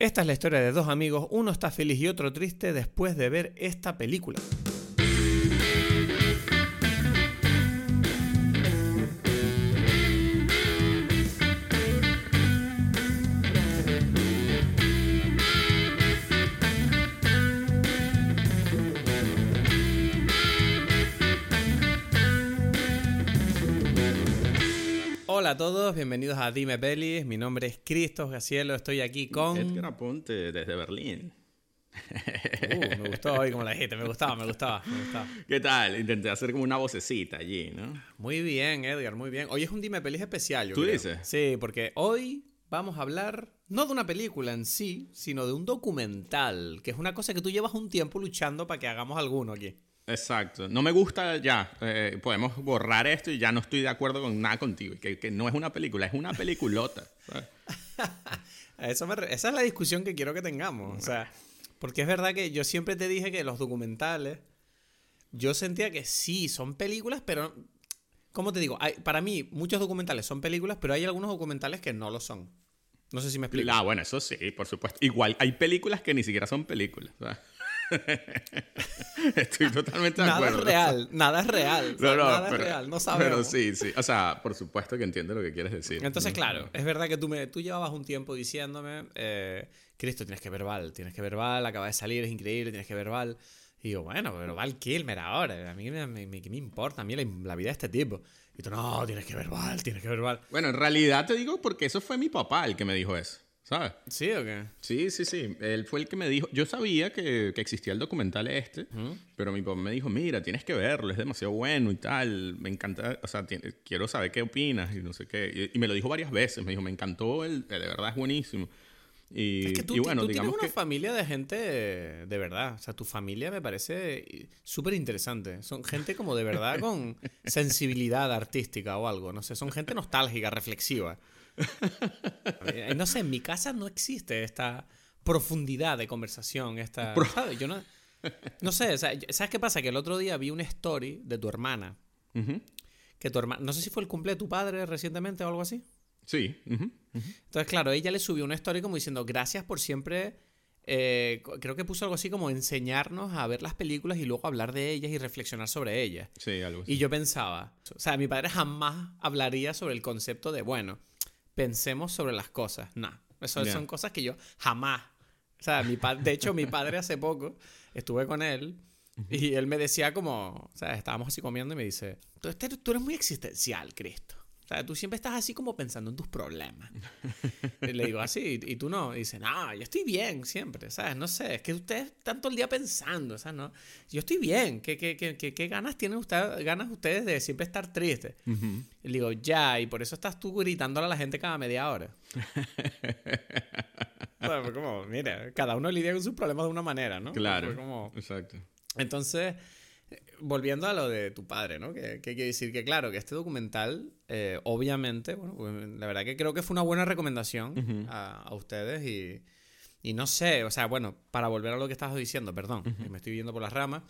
Esta es la historia de dos amigos, uno está feliz y otro triste después de ver esta película. Hola a todos, bienvenidos a Dime Pelis. Mi nombre es Cristos Gacielo, estoy aquí con. Edgar Aponte desde Berlín. Uh, me gustó hoy como la dijiste, me gustaba, me gustaba, me gustaba. ¿Qué tal? Intenté hacer como una vocecita allí, ¿no? Muy bien, Edgar, muy bien. Hoy es un Dime Pelis especial, yo ¿Tú creo. dices? Sí, porque hoy vamos a hablar no de una película en sí, sino de un documental, que es una cosa que tú llevas un tiempo luchando para que hagamos alguno aquí. Exacto. No me gusta ya. eh, podemos borrar esto y ya no estoy de acuerdo con nada contigo. Que, que no es una película, es una peliculota. Eso me re- esa es la discusión que quiero que tengamos. O sea, porque es verdad que yo siempre te dije que los documentales, yo sentía que sí, son películas, pero, ¿cómo te digo? Hay- para mí, muchos documentales son películas, pero hay algunos documentales que no lo son. No sé si me explico. Ah, bueno, eso sí, por supuesto. Igual, hay películas que ni siquiera son películas. ¿sabes? Estoy totalmente de nada acuerdo. es real, nada es real. o sea, No, no, nada pero, es real, no sabemos. Pero sí, sí. O sea, por supuesto que entiendo lo que quieres decir. Entonces, claro, es verdad que tú, me, tú llevabas un tiempo diciéndome, eh, Cristo, tienes que ver Val, tienes que ver Val, acaba de salir, es increíble, tienes que ver Val. Y yo, bueno, pero Val Kilmer ahora, a mí me, me- me- ¿qué me importa a mí la, la vida de este tipo? Y tú, no, tienes que ver Val, tienes que ver Val. Bueno, en realidad te digo porque eso fue mi papá el que me dijo eso. ¿Sabes? ¿Sí o qué? Sí, sí, sí. Él fue el que me dijo. Yo sabía que, que existía el documental este, pero mi papá me dijo: Mira, tienes que verlo, es demasiado bueno y tal. Me encanta, o sea, quiero saber qué opinas y no sé qué. Y, y me lo dijo varias veces. Me dijo: Me encantó, el, de verdad es buenísimo. Y, Es que tú, y bueno, tú tienes una que. familia de gente de verdad. O sea, tu familia me parece súper interesante. Son gente como de verdad con sensibilidad artística o algo. No sé, son gente nostálgica, reflexiva. Eh, No sé, en mi casa no existe esta profundidad de conversación. Esta, ¿sabes? Yo no, no sé, ¿sabes qué pasa? Que el otro día vi una story de tu hermana. Ujú. Que tu hermana, no sé si fue el cumple de tu padre recientemente o algo así. Sí. ujú, ujú. Entonces, claro, ella le subió una story como diciendo, gracias por siempre, eh, creo que puso algo así como enseñarnos a ver las películas y luego hablar de ellas y reflexionar sobre ellas. Sí, algo así. Y yo pensaba, o sea, mi padre jamás hablaría sobre el concepto de, bueno, pensemos sobre las cosas. No, eso son cosas que yo jamás. O sea, mi de hecho, mi padre hace poco estuve con él y él me decía como, o sea, estábamos así comiendo y me dice, tú, este- tú eres muy existencial, Cristo. O sea, tú siempre estás así como pensando en tus problemas. Y le digo así, ¿y tú no? Y dice, no, yo estoy bien siempre, ¿sabes? No sé, es que ustedes están todo el día pensando, ¿sabes? No, yo estoy bien, ¿qué, qué, qué, qué, qué ganas tienen ustedes, ganas ustedes de siempre estar tristes? Y le digo, ya, y por eso estás tú gritándole a la gente cada media hora. O sea, fue como, mira, cada uno lidia con sus problemas de una manera, ¿no? Claro. Fue como- Exacto. entonces, volviendo a lo de tu padre, ¿no? Que, que hay que decir que, claro, que este documental, eh, obviamente, bueno, pues, la verdad que creo que fue una buena recomendación a, a ustedes y, y no sé, o sea, bueno, para volver a lo que estabas diciendo, perdón, que me estoy viendo por las ramas.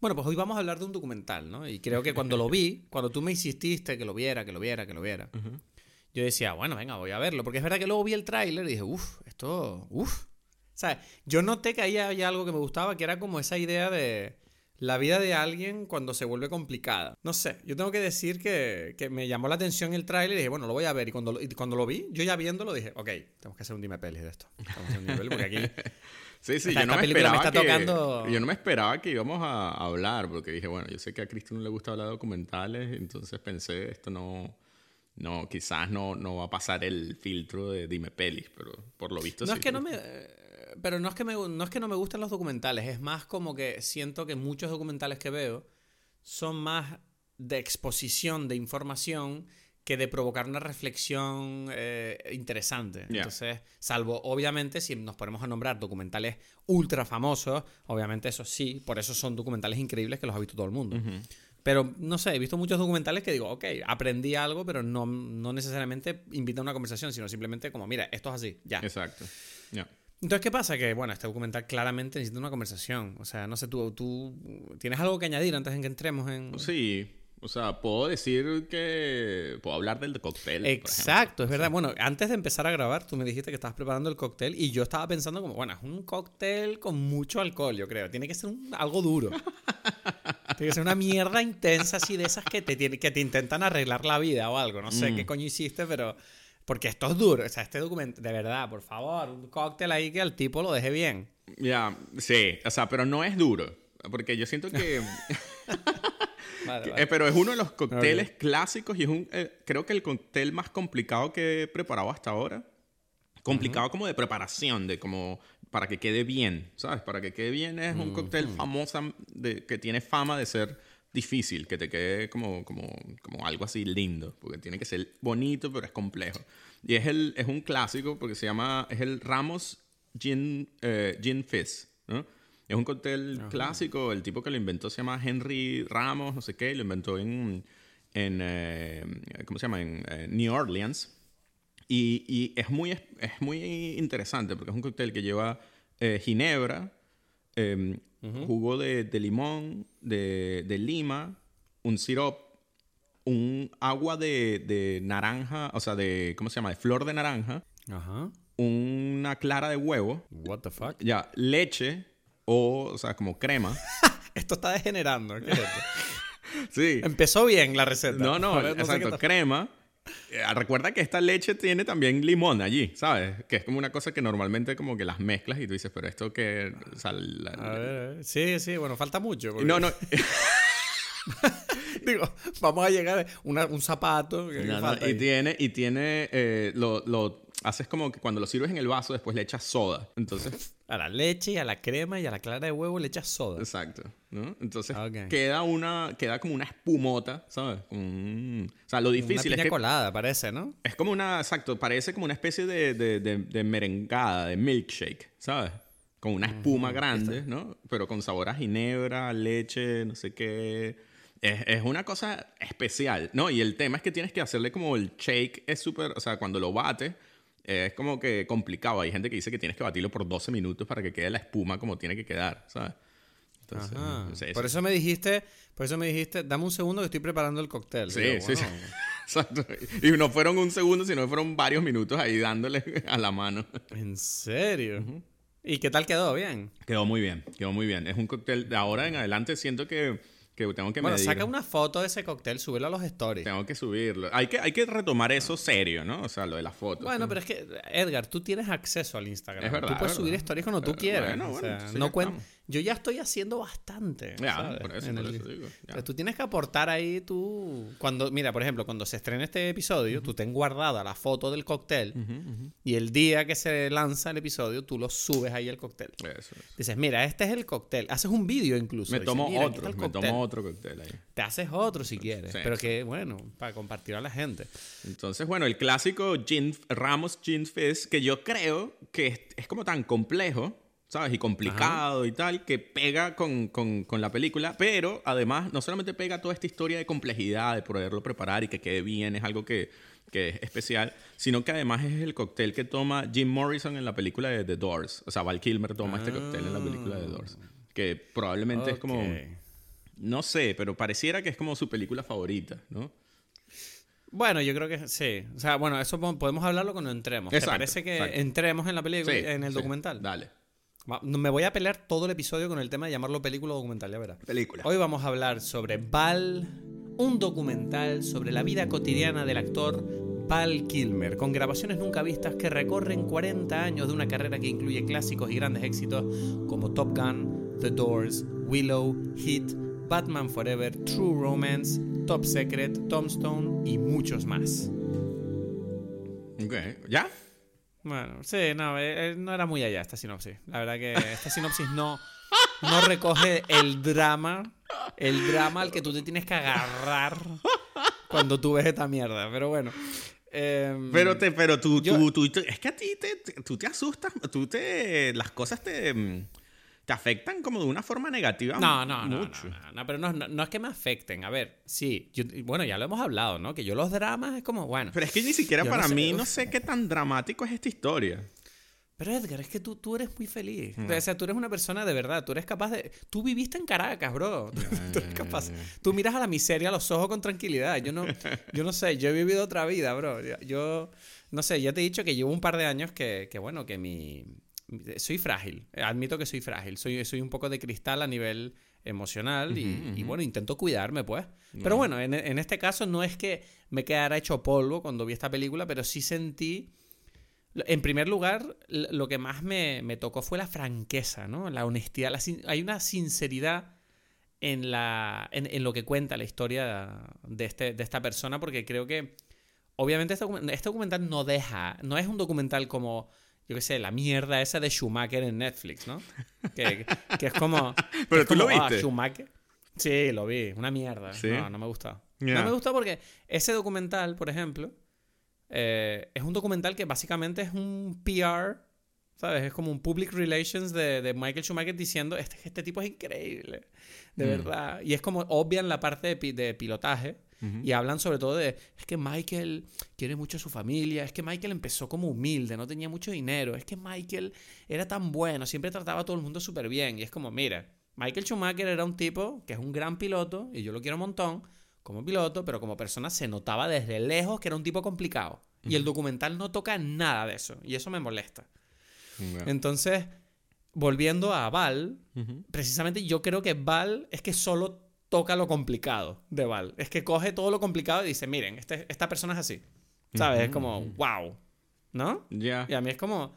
Bueno, pues hoy vamos a hablar de un documental, ¿no? Y creo que cuando lo vi, cuando tú me insististe que lo viera, que lo viera, que lo viera, yo decía, bueno, venga, voy a verlo. Porque es verdad que luego vi el tráiler y dije, uff, esto, uff. O sea, yo noté que ahí había algo que me gustaba, que era como esa idea de la vida de alguien cuando se vuelve complicada. No sé, yo tengo que decir que, que me llamó la atención el tráiler y dije, bueno, lo voy a ver. Y cuando, y cuando lo vi, yo ya viéndolo dije, ok, tenemos que hacer un dime pelis de esto. Tenemos que hacer un dime porque aquí... Sí, sí, yo no me esperaba está que, tocando- yo no me esperaba que íbamos a hablar, porque dije, bueno, yo sé que a Cristo no le gusta hablar de documentales, entonces pensé, esto no, no, quizás no, no va a pasar el filtro de dime pelis, pero por lo visto No sí. es que no me. Pero no es que, me, no es que no me gustan los documentales, es más como que siento que muchos documentales que veo son más de exposición de información que de provocar una reflexión eh, interesante. Ya. Entonces, salvo, obviamente, si nos ponemos a nombrar documentales ultra famosos, obviamente eso sí, por eso son documentales increíbles que los ha visto todo el mundo. Pero no sé, he visto muchos documentales que digo, ok, aprendí algo, pero no, no necesariamente invita a una conversación, sino simplemente como, mira, esto es así, ya. Exacto. Ya. Entonces, ¿qué pasa? Que, bueno, este documental claramente necesita una conversación. O sea, no sé, tú, tú tienes algo que añadir antes de que entremos en... Sí, O sea, puedo decir que. Puedo hablar del cóctel. Exacto, es verdad. Bueno, antes de empezar a grabar, tú me dijiste que estabas preparando el cóctel y yo estaba pensando como, bueno, es un cóctel con mucho alcohol, yo creo. Tiene que ser algo duro. Tiene que ser una mierda intensa así de esas que te, que te intentan arreglar la vida o algo. No sé mm. qué coño hiciste, pero. Porque esto es duro. O sea, este documento, de verdad, por favor, un cóctel ahí que al tipo lo deje bien. Ya, sí. O sea, pero no es duro. Porque yo siento que. Eh, pero es uno de los cócteles clásicos y es un, eh, creo que el cóctel más complicado que he preparado hasta ahora. Complicado como de preparación, de como para que quede bien, ¿sabes? Para que quede bien es un cóctel famoso de, que tiene fama de ser difícil, que te quede como, como, como algo así lindo, porque tiene que ser bonito, pero es complejo. Y es, el, es un clásico porque se llama, es el Ramos Gin, eh, Gin Fizz, ¿no? Es un cóctel clásico. El tipo que lo inventó se llama Henry Ramos, no sé qué. Lo inventó en, en eh, ¿cómo se llama? En eh, New Orleans. Y, y, es, muy, es muy interesante porque es un cóctel que lleva eh, em, jugo de, de limón, de, de, lima, un sirop, un agua de, de, naranja, o sea, de, ¿cómo se llama? De flor de naranja. Una clara de huevo. What the fuck? Ya, leche, o, o sea, como crema. esto está degenerando. sí. Empezó bien la receta. No, no, exacto, crema. Eh, recuerda que esta leche tiene también limón allí, ¿sabes? Que es como una cosa que normalmente como que las mezclas y tú dices, pero esto que... a, ver, a ver. Sí, sí, bueno, falta mucho. No, no. Digo, vamos a llegar a un zapato. y tiene, y tiene eh, lo, lo, haces como que cuando lo sirves en el vaso, después le echas soda. Entonces. A la leche y a la crema y a la clara de huevo le echas soda. Exacto. ¿no? Entonces queda una. Queda como una espumota, ¿sabes? o sea, lo difícil una es. colada, parece, ¿no? Es como una. Exacto. Parece como una especie de, de, de, merengada, de milkshake, ¿sabes? Con una espuma grande, ¿no? Pero con sabor a ginebra, leche, no sé qué. Es, es, una cosa especial, ¿no? Y el tema es que tienes que hacerle como el shake, es súper, o sea, cuando lo bates, es como que complicado. Hay gente que dice que tienes que batirlo por 12 minutos para que quede la espuma como tiene que quedar, ¿sabes? Entonces, por eso me dijiste, por eso me dijiste, dame un segundo que estoy preparando el cóctel. Sí, sí, sí. Exacto. Y no fueron un segundo, sino fueron varios minutos ahí dándole a la mano. ¿En serio? ¿Y qué tal quedó? ¿Bien? Quedó muy bien, quedó muy bien. Es un cóctel, de ahora en adelante siento que que tengo que bueno, saca una foto de ese cóctel, súbelo a los stories. Tengo que subirlo. Hay que, hay que retomar eso serio, ¿no? O sea, lo de las fotos. Bueno, pero es que, Edgar, tú tienes acceso al Instagram. Es verdad, tú puedes subir stories cuando tú quieras. Bueno, bueno, o sea, no cuenta yo ya estoy haciendo bastante. Ya, por eso, digo. tú tienes que aportar ahí tú. Cuando, mira, por ejemplo, cuando se estrena este episodio, tú ten guardada la foto del cóctel y el día que se lanza el episodio, tú lo subes ahí el cóctel. Eso Dices, mira, este es el cóctel. Haces un vídeo incluso. Me tomo otro, me tomo otro cóctel ahí. Te haces otro si quieres, pero que, bueno, para compartir a la gente. Entonces, bueno, el clásico Gin, Ramos Gin Fizz, que yo creo que es como tan complejo ¿sabes? Y complicado y tal, que pega con, con, con, la película, pero además no solamente pega toda esta historia de complejidad, de poderlo preparar y que quede bien, es algo que, que es especial, sino que además es el cóctel que toma Jim Morrison en la película de The Doors. O sea, Val Kilmer toma este cóctel en la película de The Doors, que probablemente es como... No sé, pero pareciera que es como su película favorita, ¿no? Bueno, yo creo que sí. O sea, bueno, eso podemos hablarlo cuando entremos. ¿Te parece que entremos en la película, en el documental? Dale. Me voy a pelear todo el episodio con el tema de llamarlo película o documental, ya verás. Película. Hoy vamos a hablar sobre Val, un documental sobre la vida cotidiana del actor Val Kilmer, con grabaciones nunca vistas que recorren 40 años de una carrera que incluye clásicos y grandes éxitos como Top Gun, The Doors, Willow, Hit, Batman Forever, True Romance, Top Secret, Tombstone y muchos más. Ok, ¿ya? Bueno, sí, no, eh, eh, no era muy allá esta sinopsis. La verdad que esta sinopsis no, no recoge el drama, el drama al que tú te tienes que agarrar cuando tú ves esta mierda. Pero bueno. Em, pero te, pero tú, tú, tú, es que a ti te, tú te asustas, tú te, las cosas te mm, te afectan como de una forma negativa. No, no, mucho. no, no, pero no, no, es que me afecten. A ver, sí, bueno, ya lo hemos hablado, ¿no? Que yo los dramas es como, bueno. Pero es que ni siquiera para mí no sé qué tan dramático es esta historia. Pero Edgar, es que tú, tú eres muy feliz. O sea, tú eres una persona de verdad. Tú eres capaz de... Tú viviste en Caracas, bro. tú eres capaz... Tú miras a la miseria a los ojos con tranquilidad. Yo no, yo no sé, yo he vivido otra vida, bro. Yo, no sé, ya te he dicho que llevo un par de años que, que bueno, que mi... Soy frágil. Admito que soy frágil. Soy, soy un poco de cristal a nivel emocional y, bueno, intento cuidarme, pues. Pero bueno, en, en este caso no es que me quedara hecho polvo cuando vi esta película, pero sí sentí en primer lugar, lo que más me, tocó fue la franqueza, ¿no? La honestidad. hay una sinceridad en, la, en, lo que cuenta la historia de, este, de esta persona, porque creo que, obviamente, este, este, documental no deja, no es un documental como, yo qué sé, la mierda esa de Schumacher en Netflix, ¿no? Que, es como... Pero tú lo ah, viste. Schumacher. Sí, lo vi, una mierda. No, no me gusta. No me gusta porque ese documental, por ejemplo, eh, es un documental que básicamente es un PR, ¿sabes? Es como un public relations de, Michael Schumacher diciendo, este, este tipo es increíble, de mm. verdad. Y es como obvian la parte de, pilotaje. Y hablan sobre todo de, es que Michael quiere mucho a su familia, es que Michael empezó como humilde, no tenía mucho dinero, es que Michael era tan bueno, siempre trataba a todo el mundo súper bien. Y es como, mira, Michael Schumacher era un tipo que es un gran piloto, y yo lo quiero un montón, como piloto, pero como persona se notaba desde lejos que era un tipo complicado. Y el documental no toca nada de eso. Y eso me molesta. Entonces, volviendo a Val, precisamente yo creo que Val es que solo toca lo complicado de Val. Es que coge todo lo complicado y dice, miren, este, esta persona es así. ¿Sabes? Es como, wow. ¿No? Ya. Y a mí es como...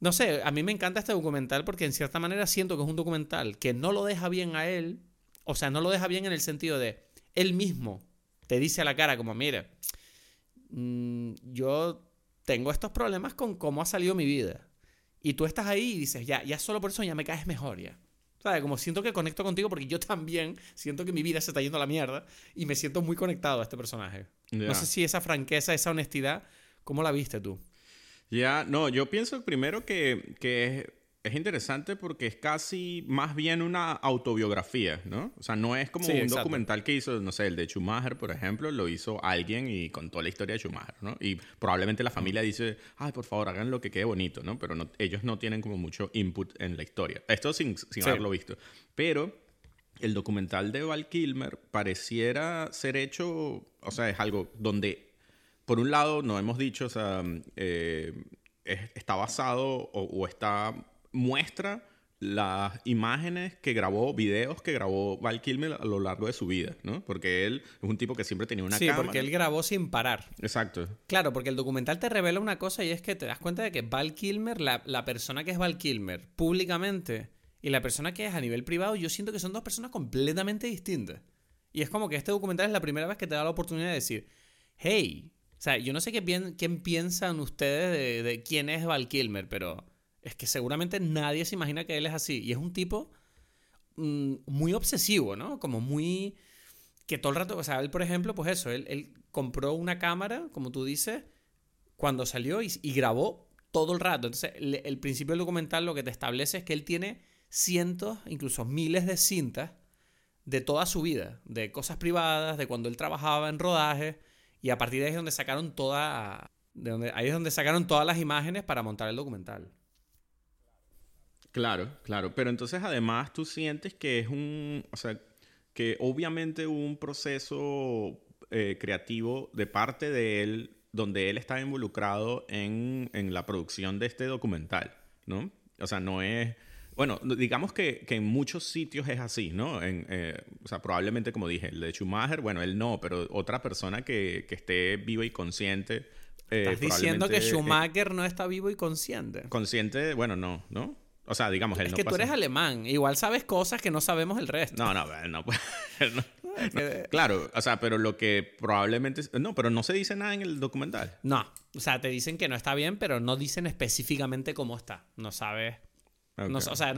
No sé, a mí me encanta este documental porque en cierta manera siento que es un documental que no lo deja bien a él. O sea, no lo deja bien en el sentido de él mismo te dice a la cara como, mira, mm, yo tengo estos problemas con cómo ha salido mi vida. Y tú estás ahí y dices, ya, ya solo por eso ya me caes mejor ya. ¿Sabes? Como siento que conecto contigo porque yo también siento que mi vida se está yendo a la mierda y me siento muy conectado a este personaje. No sé si esa franqueza, esa honestidad, ¿cómo la viste tú? Ya, no, yo pienso primero que, que es interesante porque es casi más bien una autobiografía, ¿no? O sea, no es como un documental que hizo, no sé, el de Schumacher, por ejemplo, lo hizo alguien y contó la historia de Schumacher, ¿no? Y probablemente la familia dice, ay, por favor, hagan lo que quede bonito, ¿no? Pero ellos no tienen como mucho input en la historia. Esto sin, sin haberlo visto. Pero el documental de Val Kilmer pareciera ser hecho, o sea, es algo donde, por un lado, no hemos dicho, o sea, eh, está basado o está muestra las imágenes que grabó, videos que grabó Val Kilmer a lo largo de su vida, ¿no? Porque él es un tipo que siempre tenía una cámara. Sí, porque él grabó sin parar. Exacto. Claro, porque el documental te revela una cosa y es que te das cuenta de que Val Kilmer, la, la persona que es Val Kilmer públicamente y la persona que es a nivel privado, yo siento que son dos personas completamente distintas. Y es como que este documental es la primera vez que te da la oportunidad de decir, hey, o sea, yo no sé qué, quién piensan ustedes de, de quién es Val Kilmer, pero es que seguramente nadie se imagina que él es así. Y es un tipo mm, muy obsesivo, ¿no? Como muy... Que todo el rato, o sea, él, por ejemplo, pues eso, él, compró una cámara, como tú dices, cuando salió y, grabó todo el rato. Entonces, el, principio del documental lo que te establece es que él tiene cientos, incluso miles de cintas de toda su vida, de cosas privadas, de cuando él trabajaba en rodaje, y a partir de ahí es donde sacaron toda, de ahí es donde sacaron todas las imágenes para montar el documental. Claro, claro. Pero entonces además tú sientes que es un, o sea, que obviamente hubo un proceso eh, creativo de parte de él donde él estaba involucrado en, la producción de este documental, ¿no? O sea, no es... Bueno, digamos que, en muchos sitios es así, ¿no? En, eh, o sea, probablemente, como dije, el de Schumacher, bueno, él no, pero otra persona que, esté viva y consciente. Eh, Estás diciendo que Schumacher no está vivo y consciente. Consciente, bueno, no, ¿no? O sea, digamos, él es que tú eres alemán. Igual sabes cosas que no sabemos el resto. No, no, no. Claro, o sea, pero lo que probablemente... No, pero no se dice nada en el documental. No, o sea, te dicen que no está bien, pero no dicen específicamente cómo está. No sabes... o sea,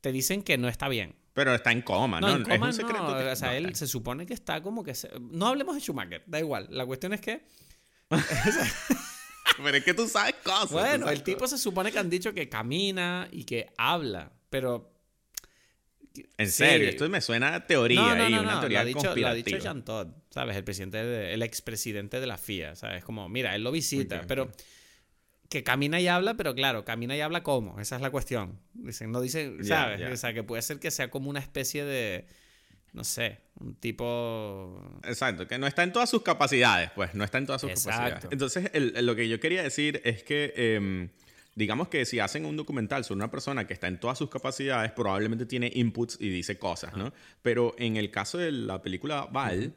te dicen que no está bien. Pero está en coma, ¿no? En coma, es un secreto. No. o sea, él se supone que está como que... No hablemos de Schumacher, da igual. La cuestión es que... pero es que tú sabes cosas. Bueno, el tipo se supone que han dicho que camina y que habla, pero... En serio, esto me suena a teoría no, no, no, una teoría lo ha dicho, Lo ha dicho Jean Todt, ¿sabes? El presidente, el expresidente de la FIA, ¿sabes? Como, mira, él lo visita, pero... que camina y habla, pero claro, camina y habla cómo, esa es la cuestión. Dicen, no dicen, ¿sabes? O sea, que puede ser que sea como una especie de, no sé, un tipo... Exacto, que no está en todas sus capacidades, pues, no está en todas sus capacidades. Entonces, lo que yo quería decir es que, em, digamos que si hacen un documental sobre una persona que está en todas sus capacidades, probablemente tiene inputs y dice cosas, ¿no? Pero en el caso de la película Val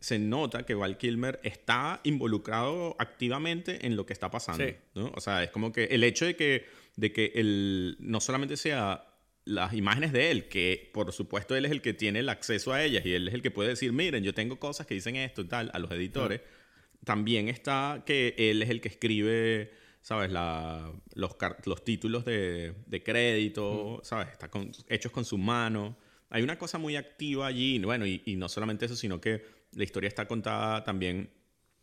se nota que Val Kilmer está involucrado activamente en lo que está pasando. ¿no? O sea, es como que el hecho de que, de que él no solamente sea las imágenes de él, que por supuesto él es el que tiene el acceso a ellas y él es el que puede decir, miren, yo tengo cosas que dicen esto y tal, a los editores, también está que él es el que escribe, ¿sabes? La, los, los títulos de, de crédito, ¿sabes? Está hechos con su mano. Hay una cosa muy activa allí, bueno, y, y no solamente eso, sino que la historia está contada también,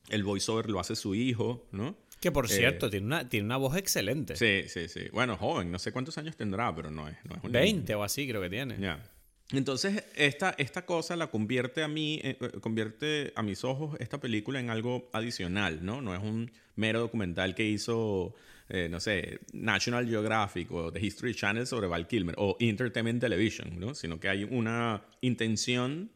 el voiceover lo hace su hijo, ¿no? Que por cierto, eh, tiene, una, tiene una voz excelente. Sí, sí, sí. Bueno, joven, no sé cuántos años tendrá, pero no es, no es un 20 o así creo que tiene. Ya. Entonces, esta, esta cosa la convierte a mí, eh, eh, convierte a mis ojos esta película en algo adicional, ¿no? No es un mero documental que hizo, no sé, National Geographic o The History Channel sobre Val Kilmer o Entertainment Television, ¿no? Sino que hay una intención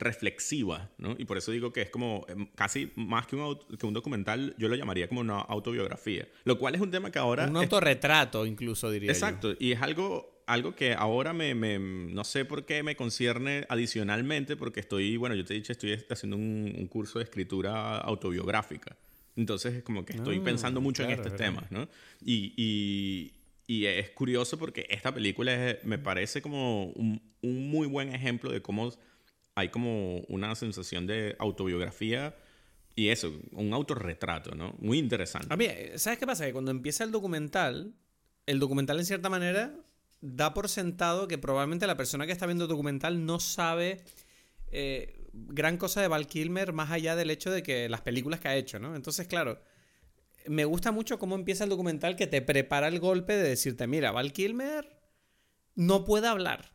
reflexiva, ¿no? Y por eso digo que es como em, casi más que un, que un documental, yo lo llamaría como una autobiografía, lo cual es un tema que ahora... Un autorretrato incluso, diría Exacto, y es algo, algo que ahora me, me, no sé por qué me concierne adicionalmente, porque estoy, bueno, yo te he dicho, estoy haciendo un, curso de escritura autobiográfica. Entonces es como que estoy ah, pensando mucho en este tema, ¿no? Y, y, y, es curioso porque esta película me parece como un, un muy buen ejemplo de cómo hay como una sensación de autobiografía y eso, un autorretrato, ¿no? Muy interesante. A mí, ¿sabes qué pasa? Que cuando empieza el documental, el documental en cierta manera da por sentado que probablemente la persona que está viendo el documental no sabe eh, gran cosa de Val Kilmer más allá del hecho de que las películas que ha hecho, ¿no? Entonces, claro, me gusta mucho cómo empieza el documental que te prepara el golpe de decirte, mira, Val Kilmer no puede hablar.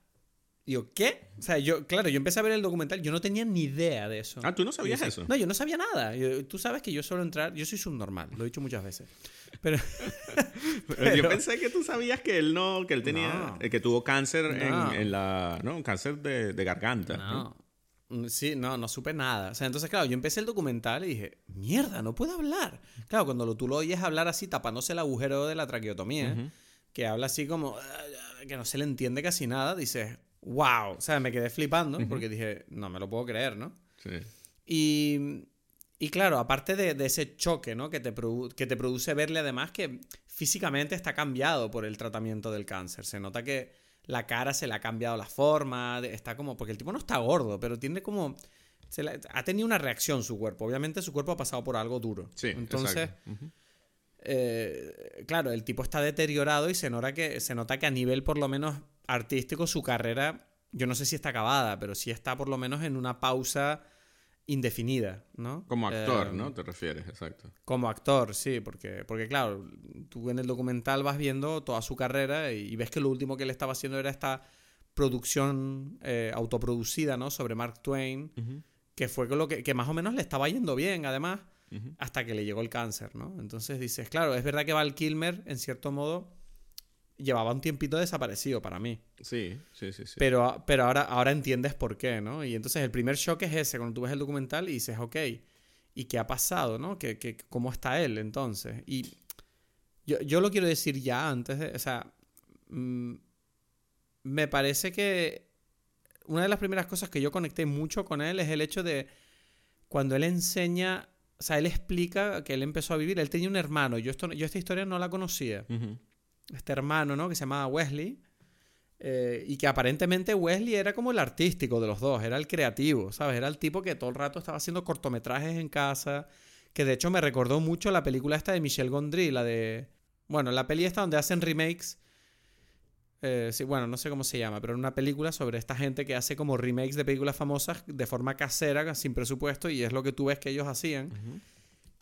Digo, ¿qué? O sea, yo, claro, yo empecé a ver el documental, yo no tenía ni idea de eso. Ah, ¿tú no sabías eso? No, yo no sabía nada. tú sabes que yo suelo entrar, yo soy subnormal, lo he dicho muchas veces. Pero, yo pensé que tú sabías que él no, que él tenía, eh, que tuvo cáncer en, la, ¿no? Cáncer de, de garganta. No. Mm, sí, no, no supe nada. O sea, entonces, claro, yo empecé el documental y dije, mierda, no puedo hablar. Claro, cuando lo, tú lo oyes hablar así, tapándose el agujero de la traqueotomía, que habla así como, ah, que no se le entiende casi nada, dices, wow. O sea, me quedé flipando porque dije, no me lo puedo creer, ¿no? Sí. Y, y claro, aparte de, ese choque, ¿no? Que te, que te produce verle además que físicamente está cambiado por el tratamiento del cáncer. Se nota que la cara se le ha cambiado la forma, está como, porque el tipo no está gordo, pero tiene como, ha tenido una reacción su cuerpo. Obviamente su cuerpo ha pasado por algo duro. Sí, Entonces, eh, claro, el tipo está deteriorado y se nota, que, se nota que a nivel por lo menos artístico su carrera, yo no sé si está acabada, pero sí está por lo menos en una pausa indefinida, ¿no? Como actor, ¿no? Eh, Te refieres, exacto. Como actor, sí, porque, porque claro, tú en el documental vas viendo toda su carrera y, ves que lo último que él estaba haciendo era esta producción eh, autoproducida, ¿no? Sobre Mark Twain, que fue lo que, que, más o menos le estaba yendo bien, además, hasta que le llegó el cáncer, ¿no? Entonces dices, claro, es verdad que Val Kilmer, en cierto modo, llevaba un tiempito desaparecido para mí. Sí, sí, sí. sí. Pero, pero ahora, ahora entiendes por qué, ¿no? Y entonces el primer shock es ese, cuando tú ves el documental y dices, ok, ¿y qué ha pasado, no? ¿Qué, qué, cómo está él entonces? Y yo, yo, lo quiero decir ya antes de, o sea, mm, me parece que una de las primeras cosas que yo conecté mucho con él es el hecho de cuando él enseña, o sea, él explica que él empezó a vivir, él tenía un hermano, yo, esto, yo esta historia no la conocía este hermano, ¿no? Que se llamaba Wesley. Eh, y que aparentemente Wesley era como el artístico de los dos, era el creativo, ¿sabes? Era el tipo que todo el rato estaba haciendo cortometrajes en casa, que de hecho me recordó mucho la película esta de Michel Gondry, la de... Bueno, la peli esta donde hacen remakes. Eh, sí, bueno, no sé cómo se llama, pero era una película sobre esta gente que hace como remakes de películas famosas de forma casera, sin presupuesto, y es lo que tú ves que ellos hacían.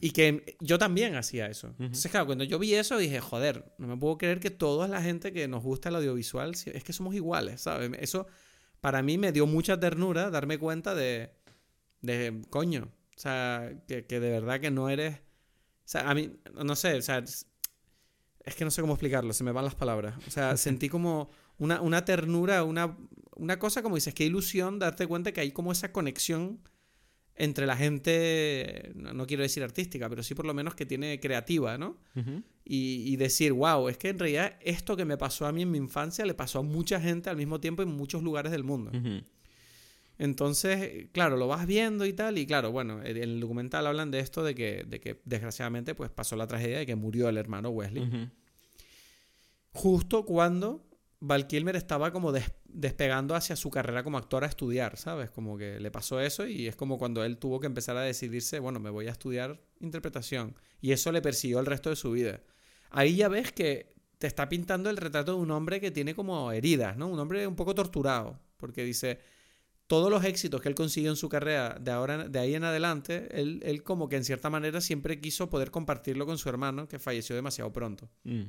Y que yo también hacía eso. Entonces, claro, cuando yo vi eso dije, joder, no me puedo creer que toda la gente que nos gusta el audiovisual es que somos iguales, ¿sabes? Eso para mí me dio mucha ternura darme cuenta de, de coño, o sea, que, de verdad que no eres, sea, a mí, no sé, o sea, es que no sé cómo explicarlo, se me van las palabras. O sea, sentí como una, una ternura, una, una cosa como dices, qué ilusión darte cuenta que hay como esa conexión entre la gente, no, quiero decir artística, pero sí por lo menos que tiene creativa, ¿no? y, y, decir, wow, es que en realidad esto que me pasó a mí en mi infancia le pasó a mucha gente al mismo tiempo en muchos lugares del mundo. Entonces, claro, lo vas viendo y tal, y claro, bueno, en el documental hablan de esto, de que, de que desgraciadamente pues pasó la tragedia de que murió el hermano Wesley. Justo cuando Val Kilmer estaba como despegando hacia su carrera como actor a estudiar, ¿sabes? Como que le pasó eso y es como cuando él tuvo que empezar a decidirse, bueno, me voy a estudiar interpretación. Y eso le persiguió el resto de su vida. Ahí ya ves que te está pintando el retrato de un hombre que tiene como heridas, ¿no? Un hombre un poco torturado, porque dice, todos los éxitos que él consiguió en su carrera de, ahora, de ahí en adelante, él, como que en cierta manera siempre quiso poder compartirlo con su hermano, que falleció demasiado pronto. Mm.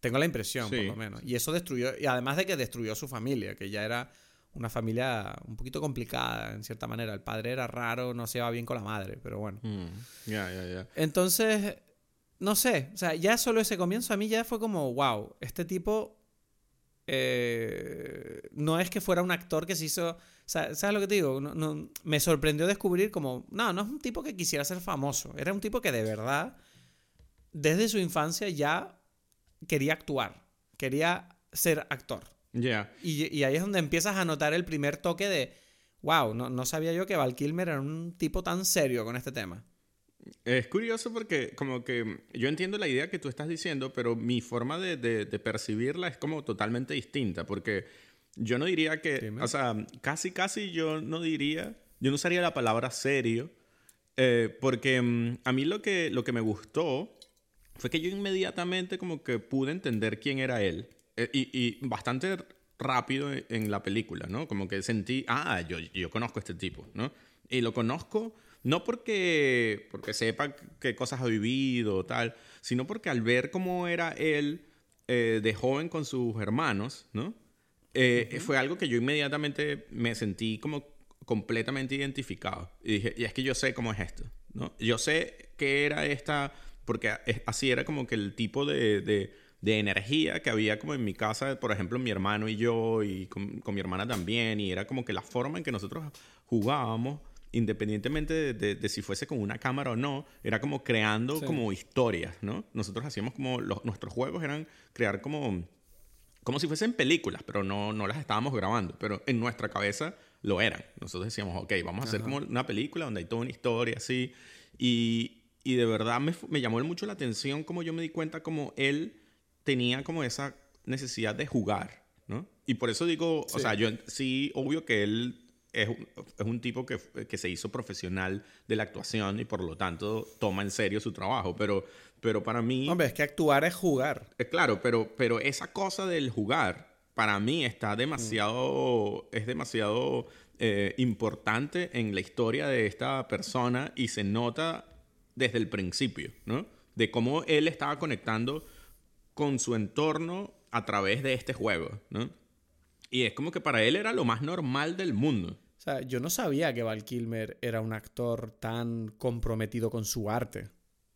Tengo la impresión, por lo menos. Y eso destruyó, y además de que destruyó a su familia, que ya era una familia un poquito complicada, en cierta manera. El padre era raro, no se iba bien con la madre, pero bueno. Mm. Ya, ya, ya. Entonces, no sé, o sea, ya solo ese comienzo a mí ya fue como, wow, este tipo eh, no es que fuera un actor que se hizo. ¿Sabes lo que te digo? No, me sorprendió descubrir como. No, no es un tipo que quisiera ser famoso. Era un tipo que de verdad, desde su infancia ya quería actuar. Quería ser actor. Y, ahí es donde empiezas a notar el primer toque de. Wow, no, no sabía yo que Val Kilmer era un tipo tan serio con este tema. Es curioso porque como que yo entiendo la idea que tú estás diciendo, pero mi forma de, de, percibirla es como totalmente distinta, porque yo no diría que, o sea, casi, casi yo no diría, yo no usaría la palabra serio, eh, porque mm, a mí lo que, lo que me gustó fue que yo inmediatamente como que pude entender quién era él, eh, y, y, bastante rápido en la película, ¿no? Como que sentí, ah, yo, yo conozco a este tipo, ¿no? Y lo conozco no porque, porque sepa qué cosas ha vivido o tal, sino porque al ver cómo era él eh, de joven con sus hermanos, ¿no? Eh, fue algo que yo inmediatamente me sentí como completamente identificado. Y dije, y es que yo sé cómo es esto, ¿no? Yo sé qué era esta, porque así era como que el tipo de, de, energía que había como en mi casa, por ejemplo, mi hermano y yo, y con, con mi hermana también, y era como que la forma en que nosotros jugábamos independientemente de, si fuese con una cámara o no, era como creando como historias, ¿no? Nosotros hacíamos como, los, nuestros juegos eran crear como, como si fuesen películas, pero no, no las estábamos grabando, pero en nuestra cabeza lo eran. Nosotros decíamos, ok, vamos a hacer como una película donde hay toda una historia así, y, y de verdad me, me llamó mucho la atención como yo me di cuenta como él tenía como esa necesidad de jugar, ¿no? Y por eso digo, o sea, yo sí, obvio que él es, es un tipo que, que, se hizo profesional de la actuación y por lo tanto toma en serio su trabajo, pero, pero para mí... Hombre, es que actuar es jugar. Es claro, pero, pero esa cosa del jugar para mí está demasiado, es demasiado eh, importante en la historia de esta persona y se nota desde el principio, ¿no? De cómo él estaba conectando con su entorno a través de este juego, ¿no? Y es como que para él era lo más normal del mundo. O sea, yo no sabía que Val Kilmer era un actor tan comprometido con su arte.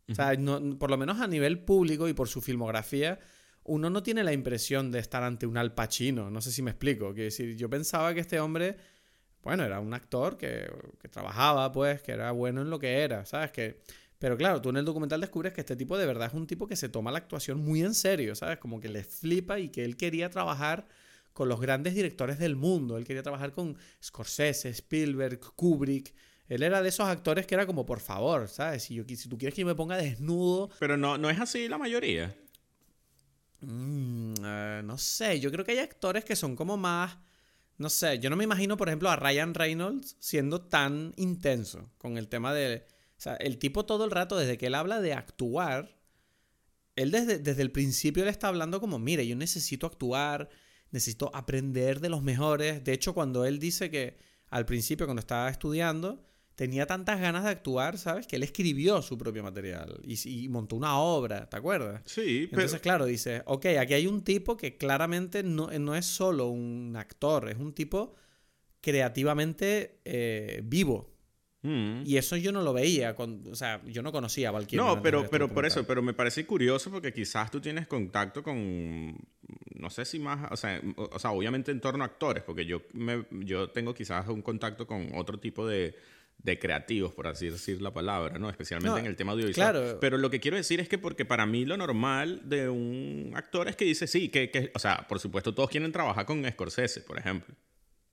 O sea, por lo menos a nivel público y por su filmografía, uno no tiene la impresión de estar ante un Al Pacino. No sé si me explico. Que decir, yo pensaba que este hombre, bueno, era un actor que, que, trabajaba, pues, que era bueno en lo que era, ¿sabes? Que, pero claro, tú en el documental descubres que este tipo de verdad es un tipo que se toma la actuación muy en serio, ¿sabes? Como que le flipa y que él quería trabajar con los grandes directores del mundo. Él quería trabajar con Scorsese, Spielberg, Kubrick. Él era de esos actores que era como, por favor, ¿sabes? Si, yo, si tú quieres que yo me ponga desnudo. Pero no, no es así la mayoría. Mm, eh, no sé, yo creo que hay actores que son como más. No sé, yo no me imagino, por ejemplo, a Ryan Reynolds siendo tan intenso con el tema de. O sea, el tipo todo el rato, desde que él habla de actuar, él desde, desde el principio le está hablando como, mire, yo necesito actuar, necesito aprender de los mejores. De hecho, cuando él dice que al principio, cuando estaba estudiando, tenía tantas ganas de actuar, ¿sabes? Que él escribió su propio material y, montó una obra, ¿te acuerdas? Sí, Entonces, claro, dice, ok, aquí hay un tipo que claramente no, no es solo un actor, es un tipo creativamente eh, vivo. Mm. Y eso yo no lo veía, con, o sea, yo no conocía a Val Kilmer. No, pero, pero por eso, pero me parece curioso porque quizás tú tienes contacto con, no sé si más, o sea, o sea obviamente en torno a actores, porque yo, me, yo tengo quizás un contacto con otro tipo de, de creativos, por así decir la palabra, ¿no? Especialmente en el tema audiovisual. Claro. Pero lo que quiero decir es que porque para mí lo normal de un actor es que dice, sí, que, que o sea, por supuesto todos quieren trabajar con Scorsese, por ejemplo.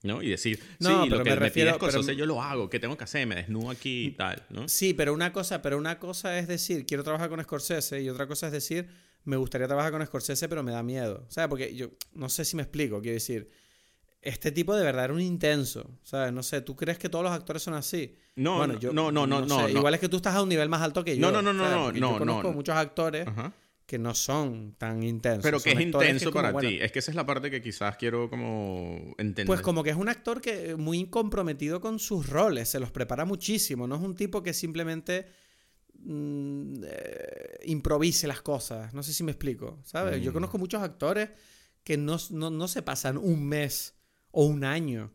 ¿No? Y decir, no, sí, lo que me refiero, me yo lo hago, ¿qué tengo que hacer? Me desnudo aquí y tal, ¿no? Sí, pero una cosa, pero una cosa es decir, quiero trabajar con Scorsese y otra cosa es decir, me gustaría trabajar con Scorsese, pero me da miedo. Sea, porque yo no sé si me explico, quiero decir, este tipo de verdad era un intenso, ¿sabes? No sé, ¿tú crees que todos los actores son así? No, bueno, yo, no, no, no, no, Igual es que tú estás a un nivel más alto que yo. No, no, no, no, no, no, yo conozco muchos actores que no son tan intensos. Pero que es intenso para ti. es que esa es la parte que quizás quiero como entender. Pues como que es un actor que muy comprometido con sus roles, se los prepara muchísimo. No es un tipo que simplemente mm, eh, improvise las cosas. No sé si me explico, ¿sabes? Yo mm. conozco muchos actores que no, no, se pasan un mes o un año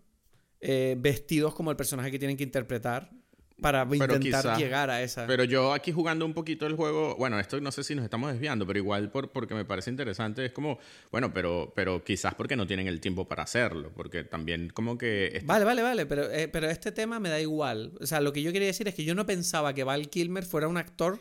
eh, vestidos como el personaje que tienen que interpretar para intentar llegar a esa. Pero yo aquí jugando un poquito el juego, bueno, esto no sé si nos estamos desviando, pero igual por, porque me parece interesante, es como, bueno, pero, pero quizás porque no tienen el tiempo para hacerlo, porque también como que... Vale, vale, vale, pero, eh, pero este tema me da igual. O sea, lo que yo quería decir es que yo no pensaba que Val Kilmer fuera un actor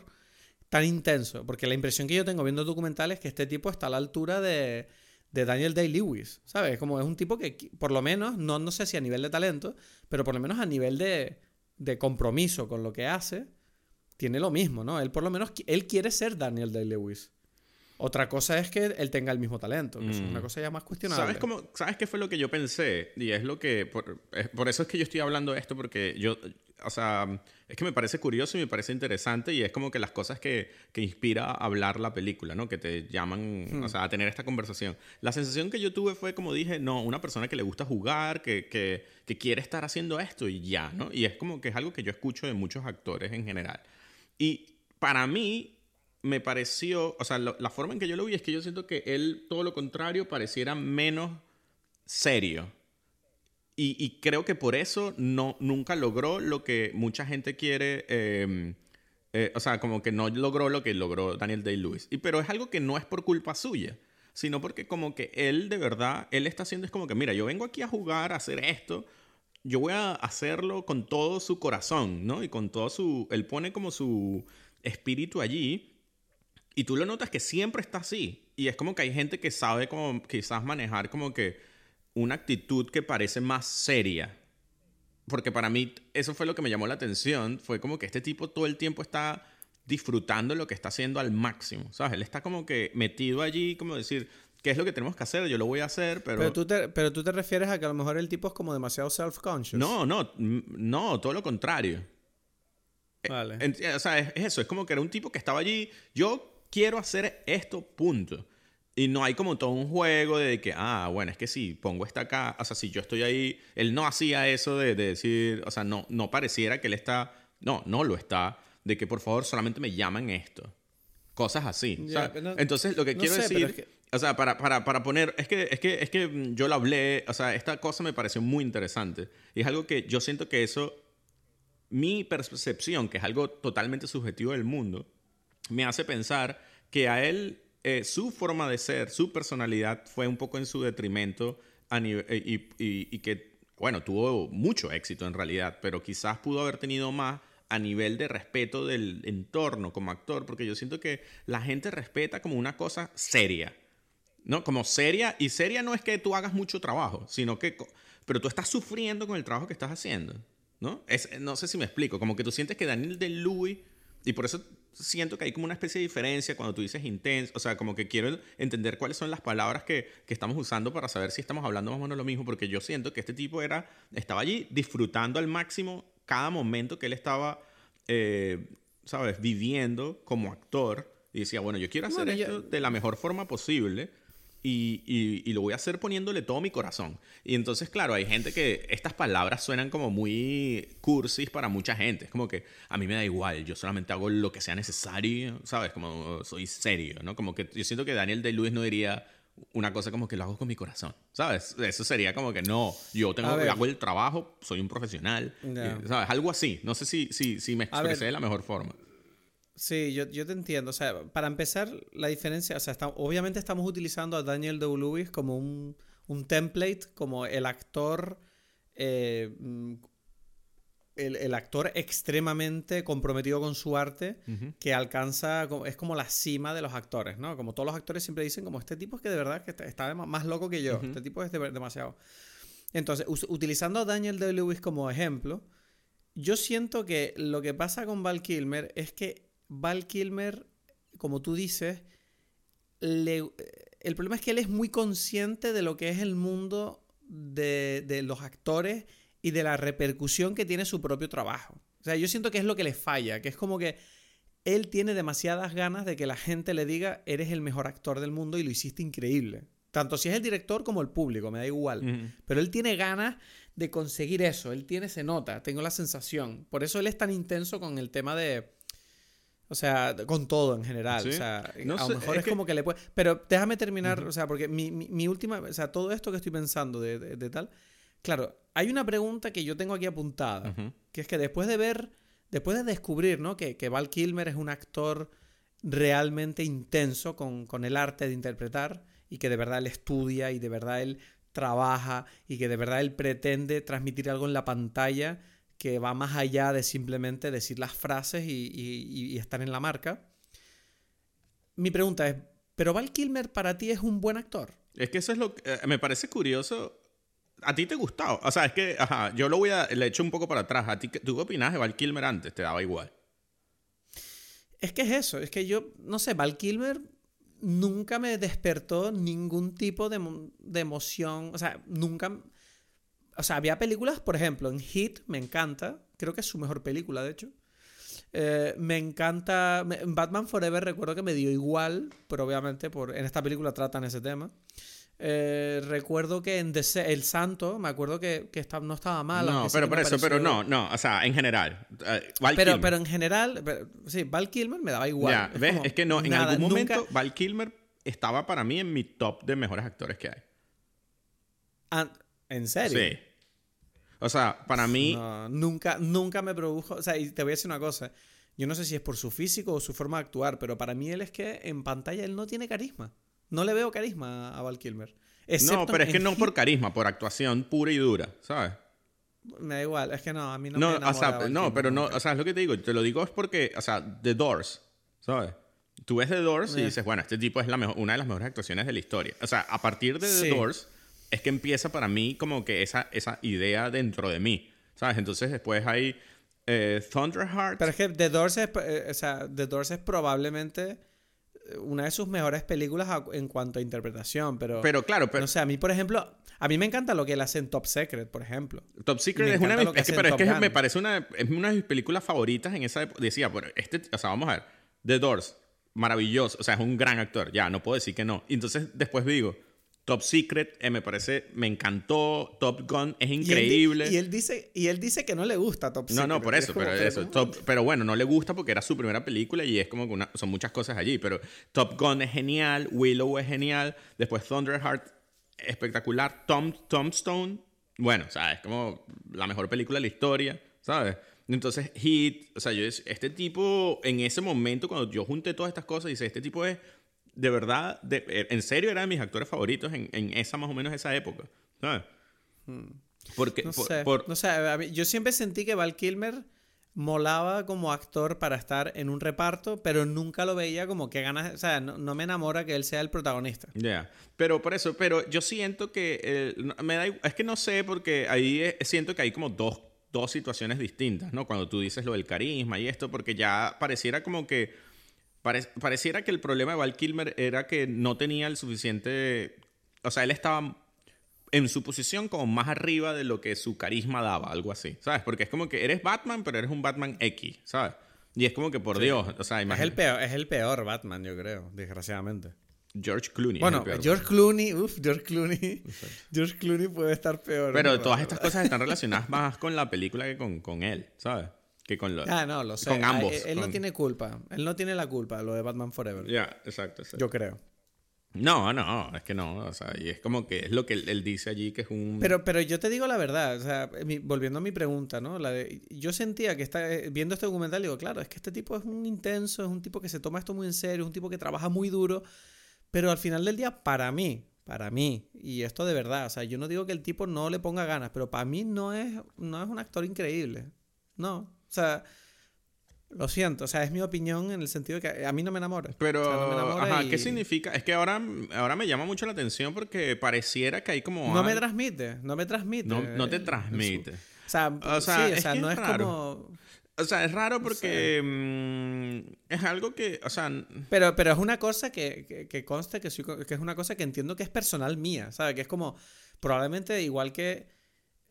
tan intenso, porque la impresión que yo tengo viendo documentales es que este tipo está a la altura de, de Daniel Day-Lewis, ¿sabes? Como es un tipo que, por lo menos, no, no sé si a nivel de talento, pero por lo menos a nivel de de compromiso con lo que hace, tiene lo mismo, ¿no? Él por lo menos él quiere ser Daniel Day-Lewis. Otra cosa es que él tenga el mismo talento, que es una mm. cosa ya más cuestionable. ¿Sabes, cómo, ¿Sabes qué fue lo que yo pensé? Y es lo que... Por, por, eso es que yo estoy hablando de esto, porque yo... O sea, es que me parece curioso y me parece interesante y es como que las cosas que, que inspira a hablar la película, ¿no? Que te llaman, o hmm. sea, a tener esta conversación. La sensación que yo tuve fue, como dije, no, una persona que le gusta jugar, que, que, que quiere estar haciendo esto y ya, ¿no? Y es como que es algo que yo escucho de muchos actores en general. Y para mí, me pareció, o sea, la forma en que yo lo vi es que yo siento que él, todo lo contrario, pareciera menos serio. Y, creo que por eso no, nunca logró lo que mucha gente quiere, em, eh, o sea, como que no logró lo que logró Daniel Day-Lewis. Y, pero es algo que no es por culpa suya, sino porque como que él de verdad, él está haciendo es como que, mira, yo vengo aquí a jugar, a hacer esto, yo voy a hacerlo con todo su corazón, ¿no? Y con todo su, él pone como su espíritu allí y tú lo notas que siempre está así. Y es como que hay gente que sabe como quizás manejar como que una actitud que parece más seria. Porque para mí eso fue lo que me llamó la atención. Fue como que este tipo todo el tiempo está disfrutando lo que está haciendo al máximo. ¿Sabes? Él está como que metido allí, como decir, ¿qué es lo que tenemos que hacer? Yo lo voy a hacer, pero... Pero tú te, pero tú te refieres a que a lo mejor el tipo es como demasiado self-conscious. No, no, no, todo lo contrario. Vale. o sea, es, eso, es como que era un tipo que estaba allí, yo quiero hacer esto, punto. Y no hay como todo un juego de que, ah, bueno, es que si pongo esta acá, o sea, si yo estoy ahí, él no hacía eso de, decir, o sea, no, no pareciera que él está, no, no lo está, de que por favor solamente me llaman esto. Cosas así. entonces, lo que quiero decir, o sea, para, para, para, poner, es que, es, que, es que yo lo hablé, o sea, esta cosa me pareció muy interesante. Y es algo que yo siento que eso, mi percepción, que es algo totalmente subjetivo del mundo, me hace pensar que a él eh, su forma de ser, su personalidad fue un poco en su detrimento eh, y, que, bueno, tuvo mucho éxito en realidad, pero quizás pudo haber tenido más a nivel de respeto del entorno como actor, porque yo siento que la gente respeta como una cosa seria, ¿no? Como seria, y seria no es que tú hagas mucho trabajo, sino que, pero tú estás sufriendo con el trabajo que estás haciendo, ¿no? Es, no sé si me explico, como que tú sientes que Daniel de Louis, y por eso siento que hay como una especie de diferencia cuando tú dices intenso, o sea, como que quiero entender cuáles son las palabras que, que, estamos usando para saber si estamos hablando más o menos lo mismo, porque yo siento que este tipo era, estaba allí disfrutando al máximo cada momento que él estaba, eh, ¿sabes?, viviendo como actor y decía, bueno, yo quiero hacer esto de la mejor forma posible y, y, lo voy a hacer poniéndole todo mi corazón. Y entonces, claro, hay gente que estas palabras suenan como muy cursis para mucha gente. Es como que a mí me da igual, yo solamente hago lo que sea necesario, ¿sabes? Como soy serio, ¿no? Como que yo siento que Daniel de Luis no diría, una cosa como que lo hago con mi corazón, ¿sabes? Eso sería como que no, yo tengo, hago el trabajo, soy un profesional, ¿sabes? Algo así. No sé si, si, si me expresé de la mejor forma. Sí, yo, yo, te entiendo. O sea, para empezar, la diferencia, o sea, obviamente estamos utilizando a Daniel de Lewis como un, un template, como el actor eh, mm, el, actor extremadamente comprometido con su arte que alcanza, es como la cima de los actores, ¿no? Como todos los actores siempre dicen, como este tipo es que de verdad que está, más loco que yo, este tipo es demasiado. Entonces, utilizando a Daniel Day-Lewis como ejemplo, yo siento que lo que pasa con Val Kilmer es que Val Kilmer, como tú dices, el problema es que él es muy consciente de lo que es el mundo de, de los actores y de la repercusión que tiene su propio trabajo. O sea, yo siento que es lo que le falla, que es como que él tiene demasiadas ganas de que la gente le diga, eres el mejor actor del mundo y lo hiciste increíble. Tanto si es el director como el público, me da igual. Pero él tiene ganas de conseguir eso, él tiene, se nota, tengo la sensación. Por eso él es tan intenso con el tema de... O sea, con todo en general. O sea, a lo mejor es, como que le puede... Pero déjame terminar, o sea, porque mi, última... O sea, todo esto que estoy pensando de tal Claro, hay una pregunta que yo tengo aquí apuntada, que es que después de ver, después de descubrir, ¿no? Que, Val Kilmer es un actor realmente intenso con, el arte de interpretar y que de verdad él estudia y de verdad él trabaja y que de verdad él pretende transmitir algo en la pantalla que va más allá de simplemente decir las frases y, estar en la marca. Mi pregunta es, ¿pero Val Kilmer para ti es un buen actor? Es que eso es lo que eh, me parece curioso ¿A ti te gustó? O sea, es que, ajá, yo lo voy a, le echo un poco para atrás. ¿A ti, ¿Tú qué opinas de Val Kilmer antes? ¿Te daba igual? Es que es eso, es que yo, no sé, Val Kilmer nunca me despertó ningún tipo de, de emoción, o sea, nunca... O sea, había películas, por ejemplo, en Hit, me encanta, creo que es su mejor película, de hecho. Eh, me encanta. Batman Forever recuerdo que me dio igual, pero obviamente por, en esta película tratan ese tema. Eh, recuerdo que en El Santo, me acuerdo que, que no estaba mal. No, pero por eso, pero no, no, o sea, en general. Eh, pero, pero en general, sí, Val Kilmer me daba igual. Ya, es ¿ves? es que no, en algún momento Val Kilmer estaba para mí en mi top de mejores actores que hay. Ah, ¿En serio? Sí. O sea, para mí. nunca, nunca me produjo. O sea, y te voy a decir una cosa. Yo no sé si es por su físico o su forma de actuar, pero para mí él es que en pantalla él no tiene carisma. No le veo carisma a Val Kilmer. No, pero es que no por carisma, por actuación pura y dura, ¿sabes? Me da igual, es que no, a mí no, me o sea, No, pero no, o sea, es lo que te digo, te lo digo es porque, o sea, The Doors, ¿sabes? Tú ves The Doors y dices, bueno, este tipo es la mejor, una de las mejores actuaciones de la historia. O sea, a partir de The Doors es que empieza para mí como que esa, esa idea dentro de mí, ¿sabes? Entonces después hay eh, Thunderheart. Pero es que The Doors es, eh, o sea, The Doors es probablemente una de sus mejores películas en cuanto a interpretación, pero... Pero claro, pero... No sé, a mí, por ejemplo, a mí me encanta lo que él hace en Top Secret, por ejemplo. Top Secret es una de mis... Es que, pero es que me parece una, es una de mis películas favoritas en esa época. Decía, pero este... O sea, vamos a ver. The Doors, maravilloso. O sea, es un gran actor. Ya, no puedo decir que no. Y entonces después digo... Top Secret, eh, me parece, me encantó. Top Gun es increíble. Y él, dice, y él dice que no le gusta Top Secret. No, no, por eso, pero eso. pero bueno, no le gusta porque era su primera película y es como que son muchas cosas allí. Pero Top Gun es genial, Willow es genial, después Thunderheart, espectacular. Tom, Tombstone, bueno, ¿sabes? Como la mejor película de la historia, ¿sabes? Entonces, Hit, o sea, yo, este tipo, en ese momento, cuando yo junté todas estas cosas, dice, este tipo es de verdad, eh, en serio era de mis actores favoritos en, esa más o menos esa época. ¿Sabes? Hmm. Porque, no, sé, no sé, yo siempre sentí que Val Kilmer molaba como actor para estar en un reparto, pero nunca lo veía como que ganas, o sea, no, me enamora que él sea el protagonista. Ya, pero por eso, pero yo siento que, eh, me da, es que no sé, porque ahí siento que hay como dos, dos situaciones distintas, ¿no? Cuando tú dices lo del carisma y esto, porque ya pareciera como que pareciera que el problema de Val Kilmer era que no tenía el suficiente. O sea, él estaba en su posición como más arriba de lo que su carisma daba, algo así, ¿sabes? Porque es como que eres Batman, pero eres un Batman X, ¿sabes? Y es como que por Dios, o sea, Es el, peor, es el peor Batman, yo creo, desgraciadamente. George Clooney. Bueno, George Clooney, uff, George Clooney. George Clooney puede estar peor. Pero todas estas cosas están relacionadas más con la película que con, con él, ¿sabes? Que con, los, ah, no, lo sé. con ambos. él, no tiene culpa. Él no tiene la culpa, lo de Batman Forever. Ya, exacto, Yo creo. No, no, es que no. O sea, y es como que es lo que él, dice allí, que es un. Pero, pero yo te digo la verdad, o sea, volviendo a mi pregunta, ¿no? La de, yo sentía que está, eh, viendo este documental, digo, claro, es que este tipo es un intenso, es un tipo que se toma esto muy en serio, es un tipo que trabaja muy duro, pero al final del día, para mí, para mí, y esto de verdad, o sea, yo no digo que el tipo no le ponga ganas, pero para mí no es, no es un actor increíble. No. O sea lo siento, o sea, es mi opinión en el sentido de que a mí no me enamora. Pero, ajá, ¿qué significa? Es que ahora, ahora me llama mucho la atención porque pareciera que hay como... No me transmite, no me transmite. No, te transmite. O sea, o sea, sí, o sea no es, como... O sea, es raro porque mm, es algo que, o sea... Pero, pero es una cosa que, que, conste que, que es una cosa que entiendo que es personal mía, ¿sabes? Que es como, probablemente igual que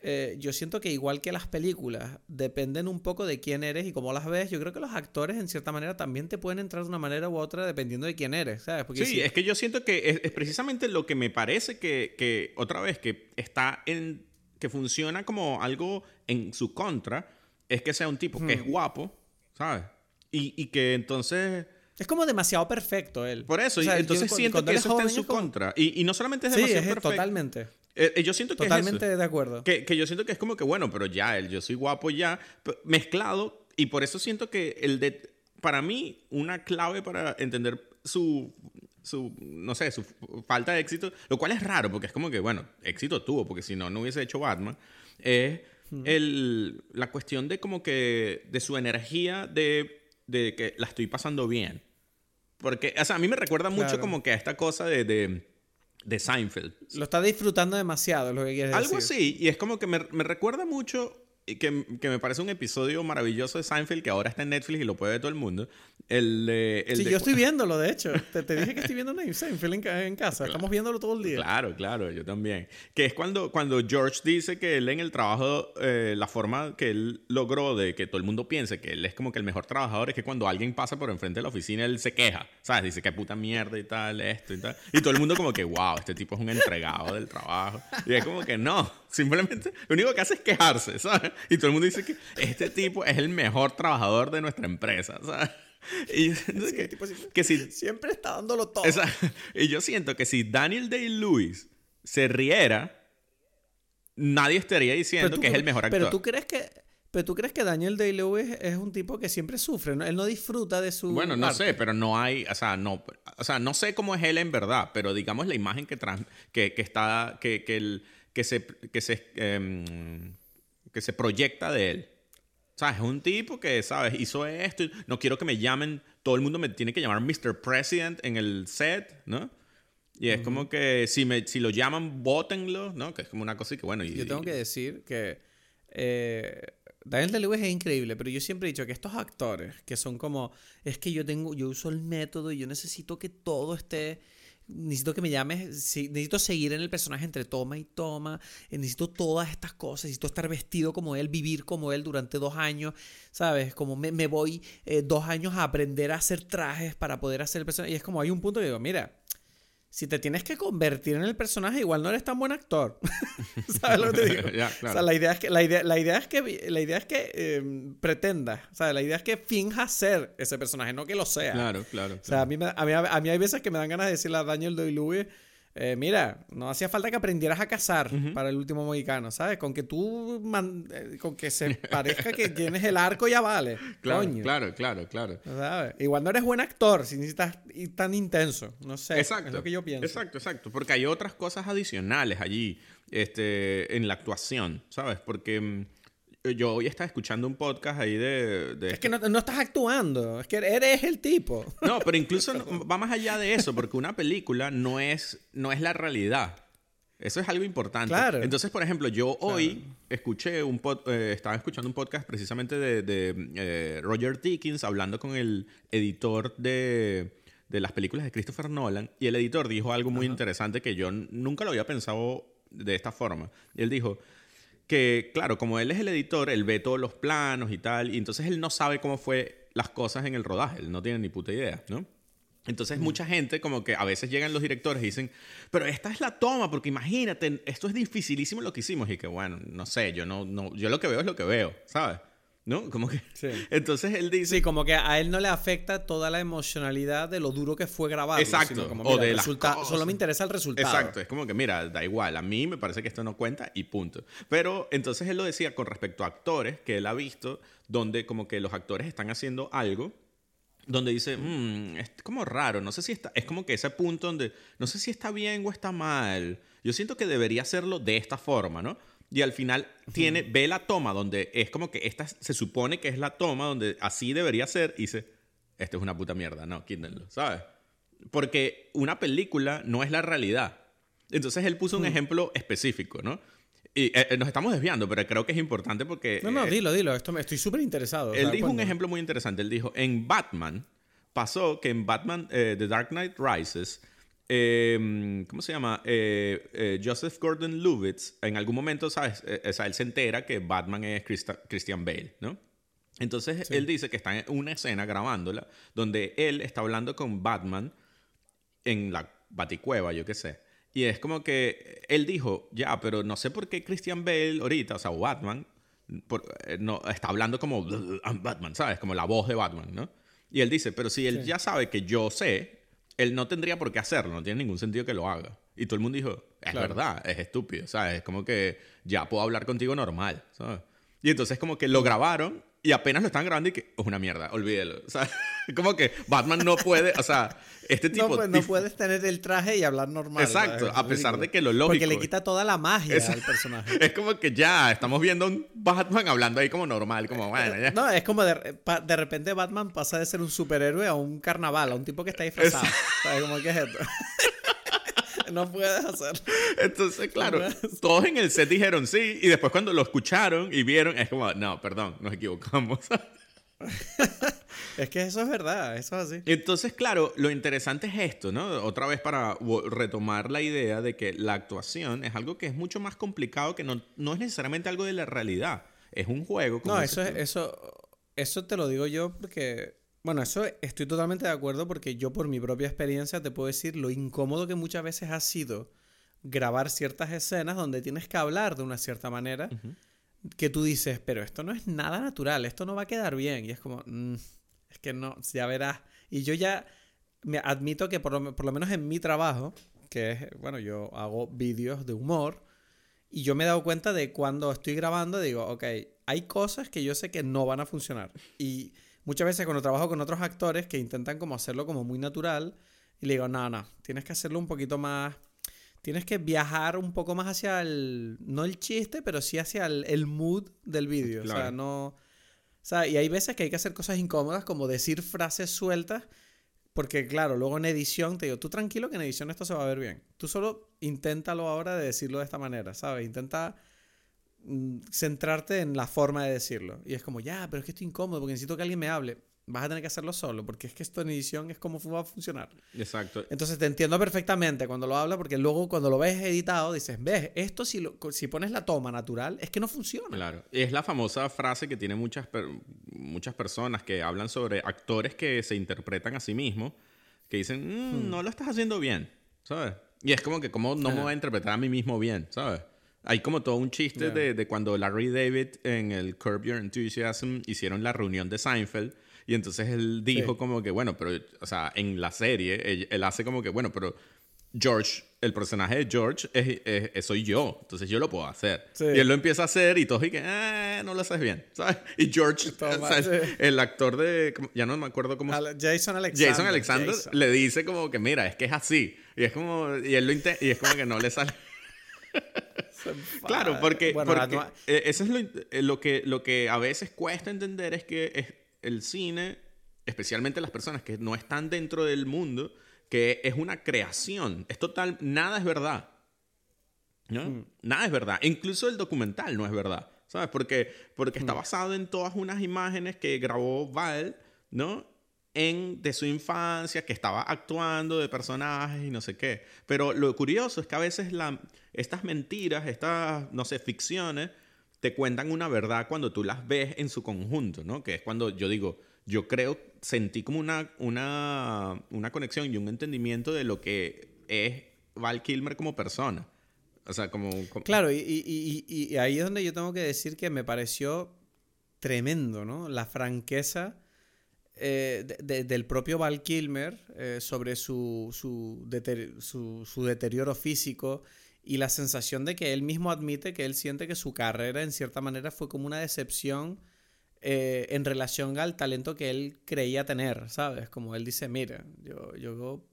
eh, yo siento que igual que las películas dependen un poco de quién eres y cómo las ves, yo creo que los actores en cierta manera también te pueden entrar de una manera u otra dependiendo de quién eres, ¿sabes? sí, es que yo siento que es, precisamente lo que me parece que, que, otra vez, que está en, que funciona como algo en su contra, es que sea un tipo que es guapo, ¿sabes? Y, y que entonces... Es como demasiado perfecto él. Por eso, y entonces siento que eso está en su contra. Y, y, no solamente es demasiado sí, es, Totalmente. Eh, eh, yo siento que Totalmente de acuerdo. Que, que, yo siento que es como que, bueno, pero ya, el yo soy guapo ya, mezclado, y por eso siento que el de, para mí, una clave para entender su, su, no sé, su falta de éxito, lo cual es raro, porque es como que, bueno, éxito tuvo, porque si no, no hubiese hecho Batman, es el, la cuestión de como que, de su energía de, de que la estoy pasando bien. Porque, o sea, a mí me recuerda mucho como que a esta cosa de de Seinfeld. Lo está disfrutando demasiado, lo que quieres decir. Algo así, y es como que me, me recuerda mucho que, que, me parece un episodio maravilloso de Seinfeld que ahora está en Netflix y lo puede ver todo el mundo. El, el sí, yo estoy viéndolo, de hecho. Te, te, dije que estoy viendo Seinfeld en, casa. Estamos viéndolo todo el día. Claro, claro, yo también. Que es cuando, cuando George dice que él en el trabajo, eh, la forma que él logró de que todo el mundo piense que él es como que el mejor trabajador es que cuando alguien pasa por enfrente de la oficina, él se queja. ¿Sabes? Dice que puta mierda y tal, esto y tal. Y todo el mundo como que, wow, este tipo es un entregado del trabajo. Y es como que no, simplemente lo único que hace es quejarse, ¿sabes? Y todo el mundo dice que este tipo es el mejor trabajador de nuestra empresa, ¿sabes? Y que, si, siempre está dándolo todo. y yo siento que si Daniel Day-Lewis se riera, nadie estaría diciendo que es el mejor actor. Pero tú crees que pero tú crees que Daniel Day-Lewis es un tipo que siempre sufre, ¿no? Él no disfruta de su Bueno, no sé, pero no hay, o sea, no, o sea, no sé cómo es él en verdad, pero digamos la imagen que que, que, está que, que, el, que se que se em, que se proyecta de él. ¿Sabes? Es un tipo que, ¿sabes? Hizo esto. No quiero que me llamen. Todo el mundo me tiene que llamar Mr. President en el set, ¿no? Y es como que si, me, si lo llaman, votenlo, ¿no? Que es como una cosa que, bueno. Y, yo tengo que decir que. Eh, Daniel Lewis es increíble, pero yo siempre he dicho que estos actores que son como. Es que yo tengo. Yo uso el método y yo necesito que todo esté necesito que me llames, necesito seguir en el personaje entre toma y toma, eh, necesito todas estas cosas, necesito estar vestido como él, vivir como él durante dos años, ¿sabes? Como me, voy eh, dos años a aprender a hacer trajes para poder hacer el personaje. Y es como hay un punto que digo, mira, si te tienes que convertir en el personaje, igual no eres tan buen actor. ¿Sabes lo que te digo? O sea, la idea es que, la idea, la idea es que, la idea es que eh, pretendas. O sea, la idea es que finjas ser ese personaje, no que lo sea. Claro, claro. O sea, a mí, a, mí, a mí hay veces que me dan ganas de decirle a Daniel Day-Lewis eh, mira, no hacía falta que aprendieras a cazar para el último mohicano, ¿sabes? Con que tú, eh, con que se parezca que tienes el arco ya vale. Claro, claro, claro, claro. ¿Sabes? Igual no eres buen actor si necesitas ir tan intenso, no sé. Exacto. Es lo que yo pienso. Exacto, exacto. Porque hay otras cosas adicionales allí este, en la actuación, ¿sabes? Porque mm, yo hoy estaba escuchando un podcast ahí de... es que no, no, estás actuando, es que eres el tipo. No, pero incluso va más allá de eso, porque una película no es, no es la realidad. Eso es algo importante. Claro. Entonces, por ejemplo, yo hoy escuché un eh, estaba escuchando un podcast precisamente de, de eh, Roger Dickens hablando con el editor de, de, las películas de Christopher Nolan y el editor dijo algo muy interesante que yo nunca lo había pensado de esta forma. Y él dijo, que, claro, como él es el editor, él ve todos los planos y tal, y entonces él no sabe cómo fue las cosas en el rodaje, él no tiene ni puta idea, ¿no? Entonces mucha gente como que a veces llegan los directores y dicen, pero esta es la toma, porque imagínate, esto es dificilísimo lo que hicimos y que bueno, no sé, yo no, no, yo lo que veo es lo que veo, ¿sabes? ¿No? Como que... Entonces él dice... Sí, como que a él no le afecta toda la emocionalidad de lo duro que fue grabado. Exacto. como, o de Solo me interesa el resultado. Exacto. Es como que, mira, da igual. A mí me parece que esto no cuenta y punto. Pero entonces él lo decía con respecto a actores que él ha visto donde como que los actores están haciendo algo donde dice, mmm, es como raro, no sé si está, es como que ese punto donde, no sé si está bien o está mal, yo siento que debería hacerlo de esta forma, ¿no? Y al final tiene, ve la toma donde es como que esta se supone que es la toma donde así debería ser y dice, esto es una puta mierda, no, quítenlo, ¿sabes? Porque una película no es la realidad. Entonces él puso un ejemplo específico, ¿no? Y eh, eh, nos estamos desviando, pero creo que es importante porque... No, no, eh, dilo, dilo, esto me, estoy súper interesado. Él dijo un ejemplo muy interesante, él dijo, en Batman, pasó que en Batman, The Dark Knight Rises, Em, ¿cómo se llama? Eh, eh, Joseph Gordon-Levitt, en algún momento, ¿sabes? Eh, o sea, él se entera que Batman es Christian Bale, ¿no? Entonces él dice que está en una escena grabándola donde él está hablando con Batman en la baticueva, yo qué sé. Y es como que él dijo, ya, pero no sé por qué Christian Bale ahorita, o sea, Batman, no, está hablando como Batman, ¿sabes? Como la voz de Batman, ¿no? Y él dice, pero si él ya sabe que yo sé, él no tendría por qué hacerlo, no tiene ningún sentido que lo haga. Y todo el mundo dijo, es verdad, es estúpido, ¿sabes? Es como que ya puedo hablar contigo normal, ¿sabes? Y entonces como que lo grabaron y apenas lo están grabando y que es una mierda, olvídelo. O sea, como que Batman no puede, o sea, este tipo... No, pues, no puedes tener el traje y hablar normal. Exacto, a pesar de que lo lógico... Porque le quita toda la magia al personaje. Es como que ya, estamos viendo un Batman hablando ahí como normal, como bueno, ya. No, es como de, de repente Batman pasa de ser un superhéroe a un carnaval, a un tipo que está disfrazado. ¿Sabes cómo que es esto? no puedes hacer. Entonces, claro, todos en el set dijeron sí, y después cuando lo escucharon y vieron, es como, no, perdón, nos equivocamos. es que eso es verdad, eso es así. Entonces, claro, lo interesante es esto, ¿no? Otra vez para retomar la idea de que la actuación es algo que es mucho más complicado, que no, no es necesariamente algo de la realidad. Es un juego. no, eso, es, eso, eso te lo digo yo porque bueno, eso estoy totalmente de acuerdo porque yo por mi propia experiencia te puedo decir lo incómodo que muchas veces ha sido grabar ciertas escenas donde tienes que hablar de una cierta manera que tú dices, pero esto no es nada natural, esto no va a quedar bien. Y es como, mm, es que no, ya verás. Y yo ya me admito que por lo, por lo menos en mi trabajo, que es, bueno, yo hago vídeos de humor, y yo me he dado cuenta de cuando estoy grabando, digo, ok, hay cosas que yo sé que no van a funcionar. Y muchas veces cuando trabajo con otros actores que intentan como hacerlo como muy natural, y le digo, no, no, tienes que hacerlo un poquito más, tienes que viajar un poco más hacia el, no el chiste, pero sí hacia el, mood del vídeo. O sea, no... O sea, y hay veces que hay que hacer cosas incómodas como decir frases sueltas, porque claro, luego en edición te digo, tú tranquilo que en edición esto se va a ver bien. Tú solo inténtalo ahora de decirlo de esta manera, ¿sabes? Intenta centrarte en la forma de decirlo. Y es como, ya, pero es que estoy incómodo porque necesito que alguien me hable. Vas a tener que hacerlo solo, porque es que esto en edición es como va a funcionar. Exacto. Entonces te entiendo perfectamente cuando lo habla, porque luego cuando lo ves editado dices, ves, esto si, si pones la toma natural, es que no funciona. Claro. Es la famosa frase que tiene muchas, muchas personas que hablan sobre actores que se interpretan a sí mismos, que dicen, mm, hmm. no lo estás haciendo bien, ¿sabes? Y es como que, ¿cómo no me voy a interpretar a mí mismo bien, ¿sabes? Hay como todo un chiste de, de, cuando Larry David en el Curb Your Enthusiasm hicieron la reunión de Seinfeld. Y entonces él dijo como que, bueno, pero, o sea, en la serie, él, hace como que, bueno, pero George, el personaje de George, es, soy yo. Entonces yo lo puedo hacer. Y él lo empieza a hacer y todos y que, eh, no lo haces bien. ¿sabes? Y George, el actor de, ya no me acuerdo cómo... Jason Alexander. Jason Alexander le dice como que, mira, es que es así. Y es como, y él lo y es como que no le sale claro, porque, eso es lo, que, lo que a veces cuesta entender es que es el cine, especialmente las personas que no están dentro del mundo, que es una creación. Es total, nada es verdad. ¿no? Mm. Nada es verdad. Incluso el documental no es verdad. ¿Sabes? Porque, porque está mm. basado en todas unas imágenes que grabó Val, ¿no? En, de su infancia, que estaba actuando de personajes y no sé qué. Pero lo curioso es que a veces estas mentiras, estas, no sé, ficciones, te cuentan una verdad cuando tú las ves en su conjunto, ¿no? Que es cuando yo digo, yo creo, sentí como una, una, una conexión y un entendimiento de lo que es Val Kilmer como persona. O sea, como... Claro, y, y ahí es donde yo tengo que decir que me pareció tremendo, ¿no? La franqueza eh, del propio Val Kilmer eh, sobre su, su, su, deterioro físico y la sensación de que él mismo admite que él siente que su carrera en cierta manera fue como una decepción eh, en relación al talento que él creía tener, ¿sabes? Como él dice, mira, yo, yo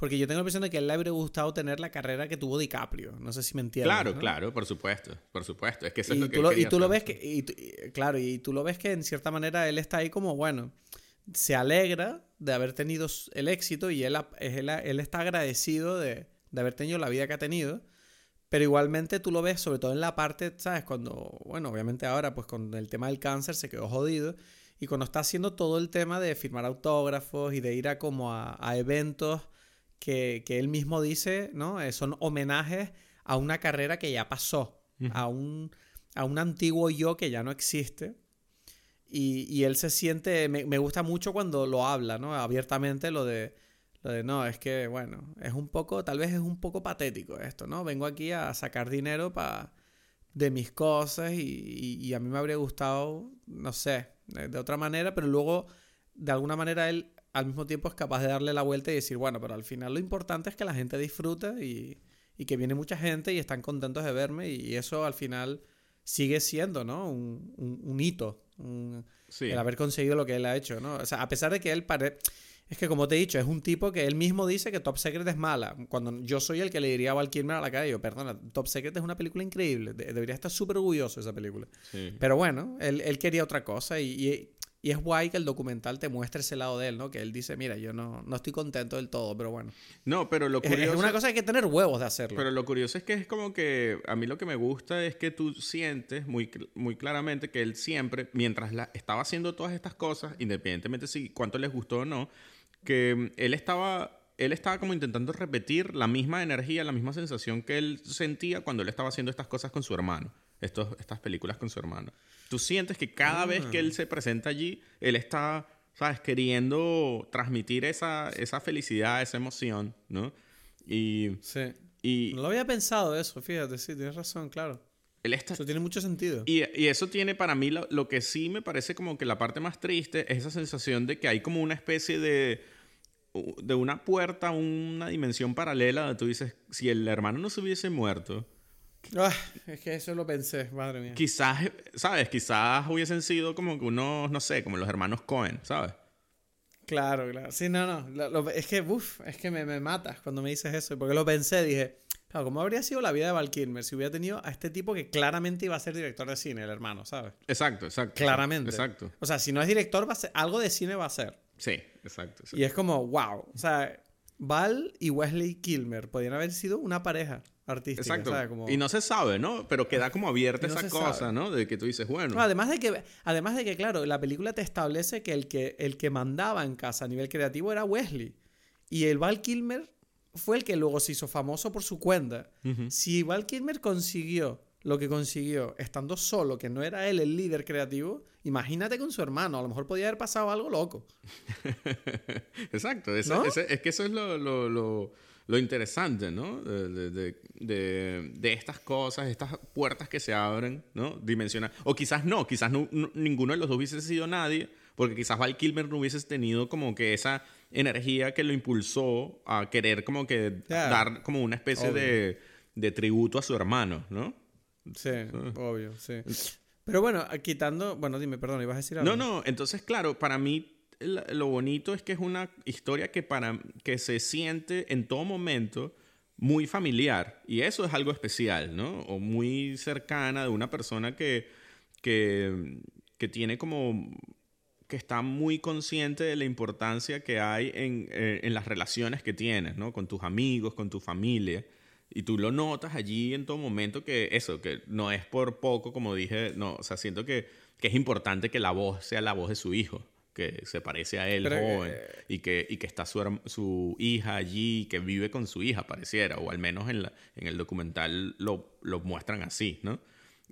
porque yo tengo la impresión de que a él le habría gustado tener la carrera que tuvo DiCaprio. No sé si me entiendes. Claro, claro, por supuesto. Por supuesto. Es que eso y es lo que tú lo, y tú lo ves que. Y, claro, y tú lo ves que en cierta manera él está ahí como, bueno, se alegra de haber tenido el éxito y él, él, está agradecido de, haber tenido la vida que ha tenido. Pero igualmente tú lo ves, sobre todo en la parte, ¿sabes? Cuando, bueno, obviamente ahora, pues con el tema del cáncer se quedó jodido. Y cuando está haciendo todo el tema de firmar autógrafos y de ir a como a, eventos que, él mismo dice, ¿no? Eh, son homenajes a una carrera que ya pasó, a, un, a un antiguo yo que ya no existe. Y, él se siente, me, gusta mucho cuando lo habla, ¿no? Abiertamente lo de, lo de, no, es que, bueno, es un poco, tal vez es un poco patético esto, ¿no? Vengo aquí a sacar dinero para de mis cosas y, a mí me habría gustado, no sé, de, otra manera, pero luego, de alguna manera, él al mismo tiempo es capaz de darle la vuelta y decir, bueno, pero al final lo importante es que la gente disfruta y, y que viene mucha gente y están contentos de verme y eso al final sigue siendo, ¿no? Un, un, hito, el haber conseguido lo que él ha hecho, ¿no? O sea, a pesar de que él pare... Es que como te he dicho, es un tipo que él mismo dice que Top Secret es mala. Cuando yo soy el que le diría a Val Kilmer a la calle, yo, perdona, Top Secret es una película increíble. debería estar súper orgulloso de esa película. Pero bueno, él, él, quería otra cosa y, y es guay que el documental te muestre ese lado de él, ¿no? Que él dice, mira, yo no, no estoy contento del todo, pero bueno. No, pero lo curioso... Es una cosa que hay que tener huevos de hacerlo. Pero lo curioso es que es como que... A mí lo que me gusta es que tú sientes muy, muy claramente que él siempre, mientras la, estaba haciendo todas estas cosas, independientemente si cuánto les gustó o no, que él estaba... Él estaba como intentando repetir la misma energía, la misma sensación que él sentía cuando él estaba haciendo estas cosas con su hermano, estos, estas películas con su hermano. Tú sientes que cada vez que él ah. se presenta allí, él está, ¿sabes? Queriendo transmitir esa, esa felicidad, esa emoción, ¿no? Y... Sí. Y, no lo había pensado eso, fíjate, sí, tienes razón, claro. Él está... Eso tiene mucho sentido. Y, y eso tiene para mí lo, lo, que sí me parece como que la parte más triste es esa sensación de que hay como una especie de de una puerta, una dimensión paralela donde tú dices, si el hermano no se hubiese muerto, Ah, es que eso lo pensé, madre mía. Quizás, ¿sabes? Quizás hubiesen sido como que unos, no sé, como los hermanos Cohen, ¿sabes? Claro, claro. Sí, no, no. es que, uff, es que me, me, matas cuando me dices eso. Porque lo pensé, dije, claro, ¿cómo habría sido la vida de Val Kilmer si hubiera tenido a este tipo que claramente iba a ser director de cine, el hermano, ¿sabes? Exacto, exacto. Claramente. Exacto. O sea, si no es director, va a ser, algo de cine va a ser. Sí, exacto, exacto. Y es como, wow. O sea, Val y Wesley Kilmer podrían haber sido una pareja artística. Exacto. Y no se sabe, ¿no? Pero queda como abierta esa cosa, ¿no? De que tú dices, bueno. además, de que, además de que, claro, la película te establece que el, que el que mandaba en casa a nivel creativo era Wesley. Y el Val Kilmer fue el que luego se hizo famoso por su cuenta. Si Val Kilmer consiguió lo que consiguió estando solo, que no era él el líder creativo, imagínate con su hermano, a lo mejor podía haber pasado algo loco. Exacto, es que eso es lo lo interesante, ¿no? De, de, de, de, estas cosas, estas puertas que se abren, ¿no? Dimensionar. O quizás no, quizás ninguno de los dos hubiese sido nadie, porque quizás Val Kilmer no hubiese tenido como que esa energía que lo impulsó a querer como que dar como una especie de, de, tributo a su hermano, ¿no? Sí, obvio, sí. Pero bueno, quitando, bueno, dime, perdón, ibas a decir algo. No, no, entonces claro, para mí lo bonito es que es una historia que, para, que se siente en todo momento muy familiar. Y eso es algo especial, ¿no? O muy cercana de una persona que, que, que tiene como que está muy consciente de la importancia que hay en, eh, en, las relaciones que tienes, ¿no? Con tus amigos, con tu familia. Y tú lo notas allí en todo momento que eso, que no es por poco, como dije, no, o sea, siento que, que es importante que la voz sea la voz de su hijo que se parece a él joven eh, y, que, y que está su, su hija allí, que vive con su hija, pareciera, o al menos en, la, en el documental lo, lo muestran así, ¿no?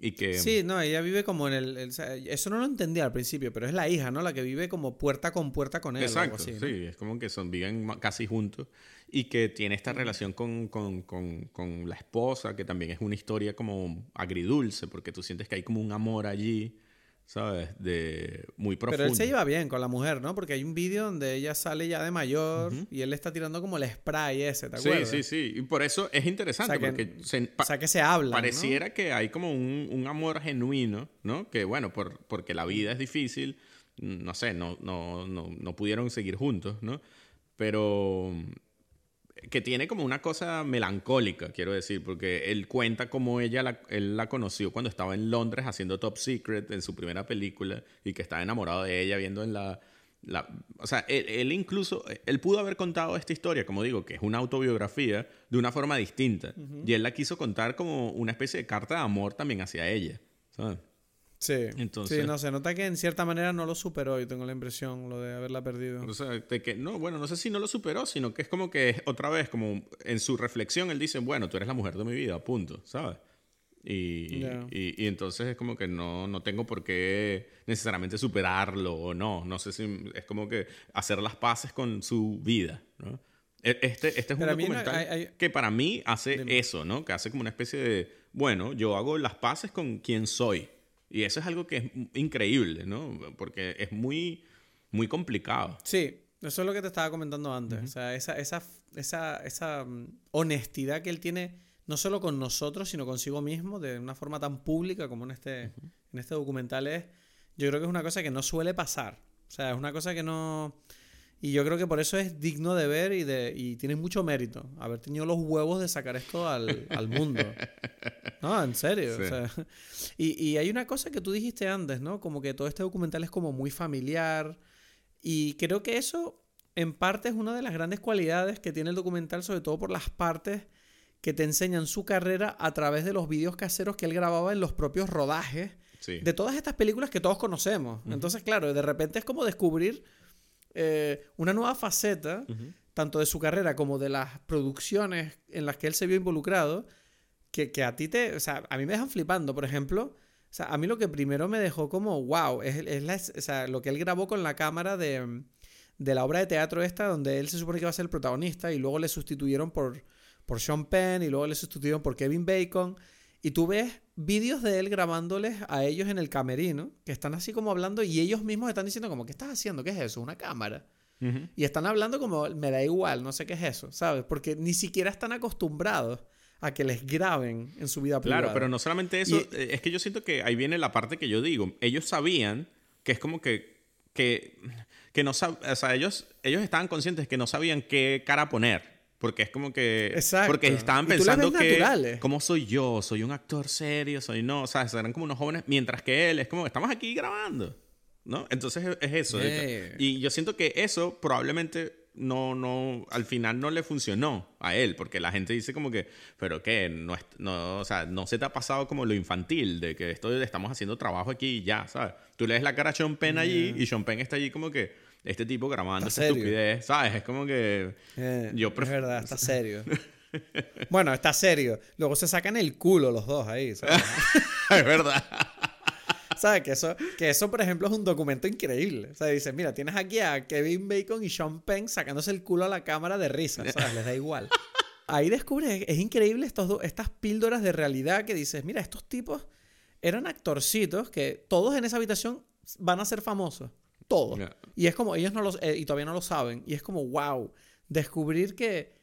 Y que... Sí, no, ella vive como en el, Eso no lo entendía al principio, pero es la hija, ¿no? La que vive como puerta con puerta con él. Exacto, sí, es como que son, viven casi juntos y que tiene esta relación con, con, con, con, la esposa, que también es una historia como agridulce, porque tú sientes que hay como un amor allí ¿sabes? De muy profundo. Pero él se lleva bien con la mujer, ¿no? Porque hay un vídeo donde ella sale ya de mayor y él le está tirando como el spray ese, ¿te acuerdas? Sí, sí, sí. Y por eso es interesante, porque... Se, o sea, que se habla, Pareciera que hay como un, un, amor genuino, ¿no? Que bueno, por, porque la vida es difícil, no sé, no, no, no, no pudieron seguir juntos, ¿no? Pero que tiene como una cosa melancólica, quiero decir, porque él cuenta cómo ella la, él la conoció cuando estaba en Londres haciendo Top Secret en su primera película y que estaba enamorado de ella viendo en la... la o sea, él, incluso, él pudo haber contado esta historia, como digo, que es una autobiografía, de una forma distinta. Y él la quiso contar como una especie de carta de amor también hacia ella. ¿sabes? Sí. Entonces, sí, no, se nota que en cierta manera no lo superó, y tengo la impresión, lo de haberla perdido. O sea, de que, no, bueno, no sé si no lo superó, sino que es como que otra vez, como en su reflexión, él dice, bueno, tú eres la mujer de mi vida, punto, ¿sabes? Y, y, entonces es como que no, no tengo por qué necesariamente superarlo o no. No sé si es como que hacer las paces con su vida, ¿no? E, este, este es un documental que para mí hace eso, ¿no? Que hace como una especie de, bueno, yo hago las paces con quien soy. Y eso es algo que es increíble, ¿no? Porque es muy, muy complicado. Sí, eso es lo que te estaba comentando antes. O sea, esa, esa, esa, esa mm, honestidad que él tiene, no solo con nosotros, sino consigo mismo, de una forma tan pública como en este, en este documental, es, yo creo que es una cosa que no suele pasar. O sea, es una cosa que no... Y yo creo que por eso es digno de ver y, de, y tiene mucho mérito haber tenido los huevos de sacar esto al, al mundo. No, en serio. O sea, y, y, hay una cosa que tú dijiste antes, ¿no? Como que todo este documental es como muy familiar. Y creo que eso, en parte, es una de las grandes cualidades que tiene el documental, sobre todo por las partes que te enseñan su carrera a través de los vídeos caseros que él grababa en los propios rodajes de todas estas películas que todos conocemos. Entonces, claro, de repente es como descubrir eh, una nueva faceta, tanto de su carrera como de las producciones en las que él se vio involucrado, que, que, a ti te, o sea, a mí me dejan flipando, por ejemplo. O sea, a mí lo que primero me dejó como, wow, es, es o sea, lo que él grabó con la cámara de, de, la obra de teatro esta, donde él se supone que iba a ser el protagonista y luego le sustituyeron por, por Sean Penn y luego le sustituyeron por Kevin Bacon. Y tú ves vídeos de él grabándoles a ellos en el camerino, que están así como hablando y ellos mismos están diciendo como, ¿qué estás haciendo? ¿Qué es eso? Una cámara. Y están hablando como, me da igual, no sé qué es eso, ¿sabes? Porque ni siquiera están acostumbrados a que les graben en su vida privada. Claro, pero no solamente eso, eh, es que yo siento que ahí viene la parte que yo digo, ellos sabían que es como que, que, que no o sea, ellos, ellos estaban conscientes que no sabían qué cara poner. Porque es como que. Exacto. Porque estaban pensando que. ¿Cómo soy yo? ¿Soy un actor serio? ¿Soy no? O sea, eran como unos jóvenes. Mientras que él es como, estamos aquí grabando. ¿No? Entonces es, eso. Y yo siento que eso probablemente no, no, al final no le funcionó a él, porque la gente dice como que, pero qué, no, no, o sea, no se te ha pasado como lo infantil, de que esto estamos haciendo trabajo aquí y ya, ¿sabes? Tú le des la cara a Sean Penn allí y Sean Penn está allí como que, este tipo grabando esta estupidez, ¿sabes? Es como que. Eh, yo prefiero. Es verdad, está serio. bueno, está serio. Luego se sacan el culo los dos ahí, ¿sabes? es verdad. ¿Sabes? Que eso, que eso, por ejemplo, es un documento increíble. O sea, dice, mira, tienes aquí a Kevin Bacon y Sean Penn sacándose el culo a la cámara de risa, ¿sabes? Les da igual. Ahí descubres, es increíble estos estas píldoras de realidad que dices, mira, estos tipos eran actorcitos que todos en esa habitación van a ser famosos todo. Y es como, ellos no lo, eh, y todavía no lo saben. Y es como, wow, descubrir que,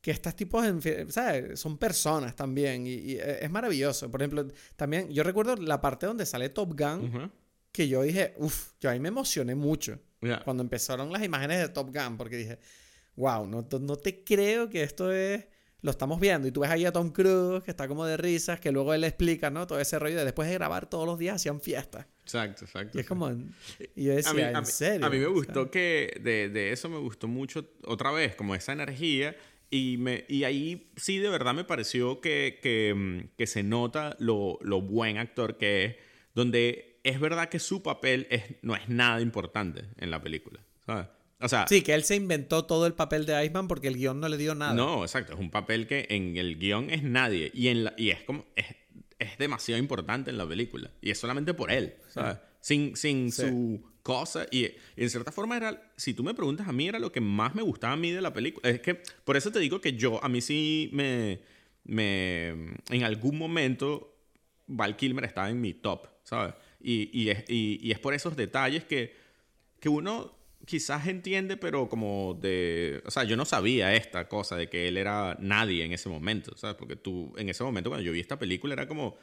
que estos tipos, ¿sabes? Son personas también. Y, eh, es maravilloso. Por ejemplo, también, yo recuerdo la parte donde sale Top Gun, que yo dije, uff, yo ahí me emocioné mucho. Cuando empezaron las imágenes de Top Gun, porque dije, wow, no, no te creo que esto es lo estamos viendo y tú ves ahí a Tom Cruise que está como de risas, que luego él explica, ¿no? Todo ese rollo de después de grabar todos los días hacían fiestas. Exacto, exacto. Y es como... Y yo decía, ¿en serio? A mí me gustó que de, de, eso me gustó mucho otra vez, como esa energía. Y, me, y ahí sí de verdad me pareció que, que, mm, que se nota lo, lo, buen actor que es, donde es verdad que su papel es, no es nada importante en la película, ¿sabes? Sí, que él se inventó todo el papel de Iceman porque el guion no le dio nada. No, exacto. Es un papel que en el guion es nadie. Y, en y es como. Es, demasiado importante en la película. Y es solamente por él. ¿sabes? Sin, sin su cosa. Y, en cierta forma era. Si tú me preguntas a mí, era lo que más me gustaba a mí de la película. Es que. Por eso te digo que yo. A mí sí me. me en algún momento. Val Kilmer estaba en mi top. ¿Sabes? Y, y, es, y, y es por esos detalles que, que uno quizás entiende, pero como de... O sea, yo no sabía esta cosa de que él era nadie en ese momento, ¿sabes? Porque tú, en ese momento, cuando yo vi esta película, era como...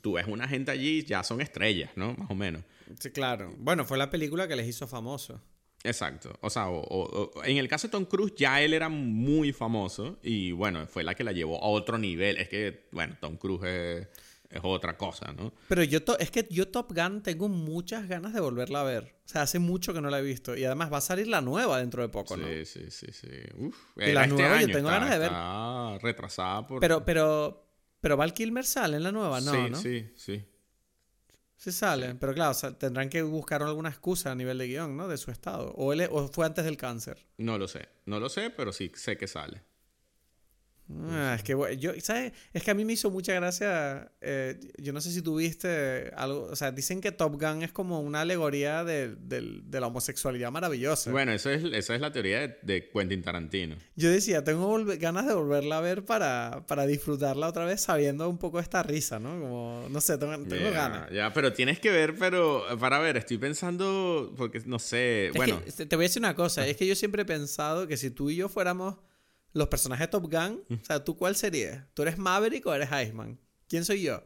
Tú ves una gente allí, ya son estrellas, ¿no? Más o menos. Sí, claro. Bueno, fue la película que les hizo famosos. Exacto. O sea, o, o, o, en el caso de Tom Cruise ya él era muy famoso y bueno, fue la que la llevó a otro nivel. Es que, bueno, Tom Cruise es, es otra cosa, ¿no? Pero yo, es que yo Top Gun tengo muchas ganas de volverla a ver. O sea, hace mucho que no la he visto. Y además va a salir la nueva dentro de poco, ¿no? Sí, sí, sí, sí. Uf, y la este nueva yo tengo está- ganas de ver. Está retrasada por... Pero, pero, pero Val Kilmer sale en la nueva, no, sí, ¿no? sí, sí. Sí sale, pero claro, o sea, tendrán que buscar alguna excusa a nivel de guion, ¿no? De su estado. O, él, o fue antes del cáncer. No lo sé. No lo sé, pero sí sé que sale. Ah, es que bueno, yo, ¿sabes? Es que a mí me hizo mucha gracia. eh, yo no sé si tuviste algo. O sea, dicen que Top Gun es como una alegoría de, del- de la homosexualidad maravillosa. Bueno, eso es, esa es la teoría de, de Quentin Tarantino. Yo decía, tengo ganas de volverla a ver para, para disfrutarla otra vez sabiendo un poco esta risa, ¿no? Como, no sé, tengo, tengo Ya, ganas. Ya, pero tienes que ver, pero para ver, estoy pensando, porque no sé, Es bueno, que, te voy a decir una cosa, es que yo siempre he pensado que si tú y yo fuéramos los personajes de Top Gun, o sea, ¿tú cuál serías? ¿Tú eres Maverick o eres Iceman? ¿Quién soy yo?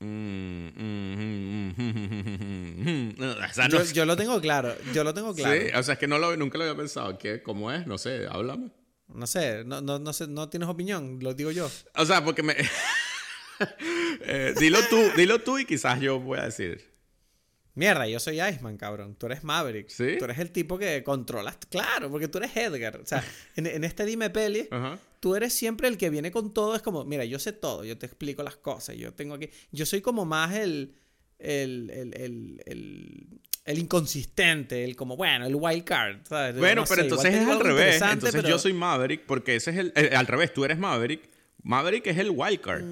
mm, mm, mm, mm, mm, yo lo tengo claro, yo lo tengo claro. Sí, o sea, es que no lo, nunca lo había pensado. ¿Qué, ¿Cómo es? No sé, háblame. No sé, no, no, no sé, no tienes opinión, lo digo yo. O sea, porque me... Eh, dilo tú, dilo tú y quizás yo voy a decir. Mierda, yo soy Iceman, cabrón. Tú eres Maverick. ¿Sí? Tú eres el tipo que controlas. Claro, porque tú eres Edgar. O sea, en, en este Dime Peli, tú eres siempre el que viene con todo. Es como, mira, yo sé todo, yo te explico las cosas. Yo tengo aquí. Yo soy como más el. El, el, el, el, el inconsistente, el como, bueno, el wild card. ¿sabes? Bueno, No pero sé, entonces es al revés. Entonces pero- yo soy Maverick porque ese es el... al revés, tú eres Maverick. Maverick es el wildcard.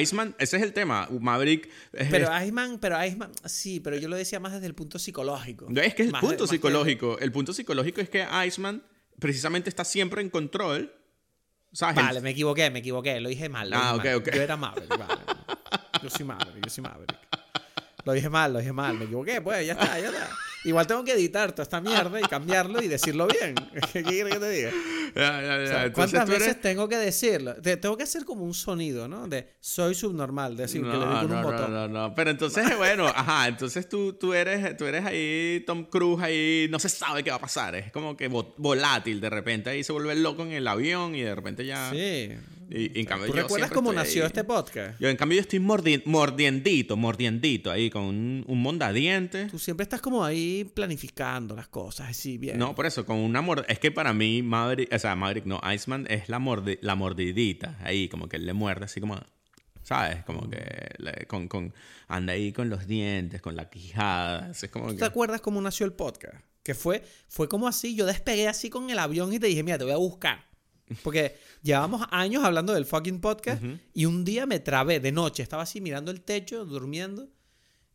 Iceman, ese es el tema. Maverick es... Mm. Pero Iceman, pero Iceman, sí, pero yo lo decía más desde el punto psicológico. No, es que es el Más de- punto que- psicológico. El punto psicológico es que Iceman precisamente está siempre en control. ¿Sabes? Vale, me equivoqué, me equivoqué, lo dije mal. lo Ah, dije ok, mal. ok. Yo era Maverick, vale. Yo soy Maverick, yo soy Maverick. Lo dije mal, lo dije mal, me equivoqué, pues ya está, ya está. Igual tengo que editar toda esta mierda y cambiarlo y decirlo bien. ¿Qué quieres que te diga? Ya, ya, ya. O sea, Entonces ¿Cuántas eres- veces tengo que decirlo? Te- tengo que hacer como un sonido, ¿no? De soy subnormal, decir que le doy No, con un no, no, botón. no, no. Pero entonces, bueno, ajá, entonces tú, tú, eres, tú eres ahí, Tom Cruise, ahí, no se sabe qué va a pasar. Es como que vo- volátil, de repente ahí se vuelve loco en el avión y de repente ya... Sí. Y, y en cambio ¿Tú yo recuerdas cómo nació ahí. este podcast? Yo, en cambio, yo estoy mordi- mordiendito, mordiendito ahí con un, un mondadiente. Tú siempre estás como ahí planificando las cosas, así bien. No, por eso, con una mord... Es que para mí, Maverick, o sea, Maverick, no, Iceman es la, mordi- la mordidita. Ahí, como que él le muerde así como... ¿Sabes? Como que le- con, con, anda ahí con los dientes, con la quijada. Es como ¿Tú que... te acuerdas cómo nació el podcast? Que fue, fue como así, yo despegué así con el avión y te dije, mira, te voy a buscar. Porque llevábamos años hablando del fucking podcast y un día me trabé de noche, estaba así mirando el techo, durmiendo.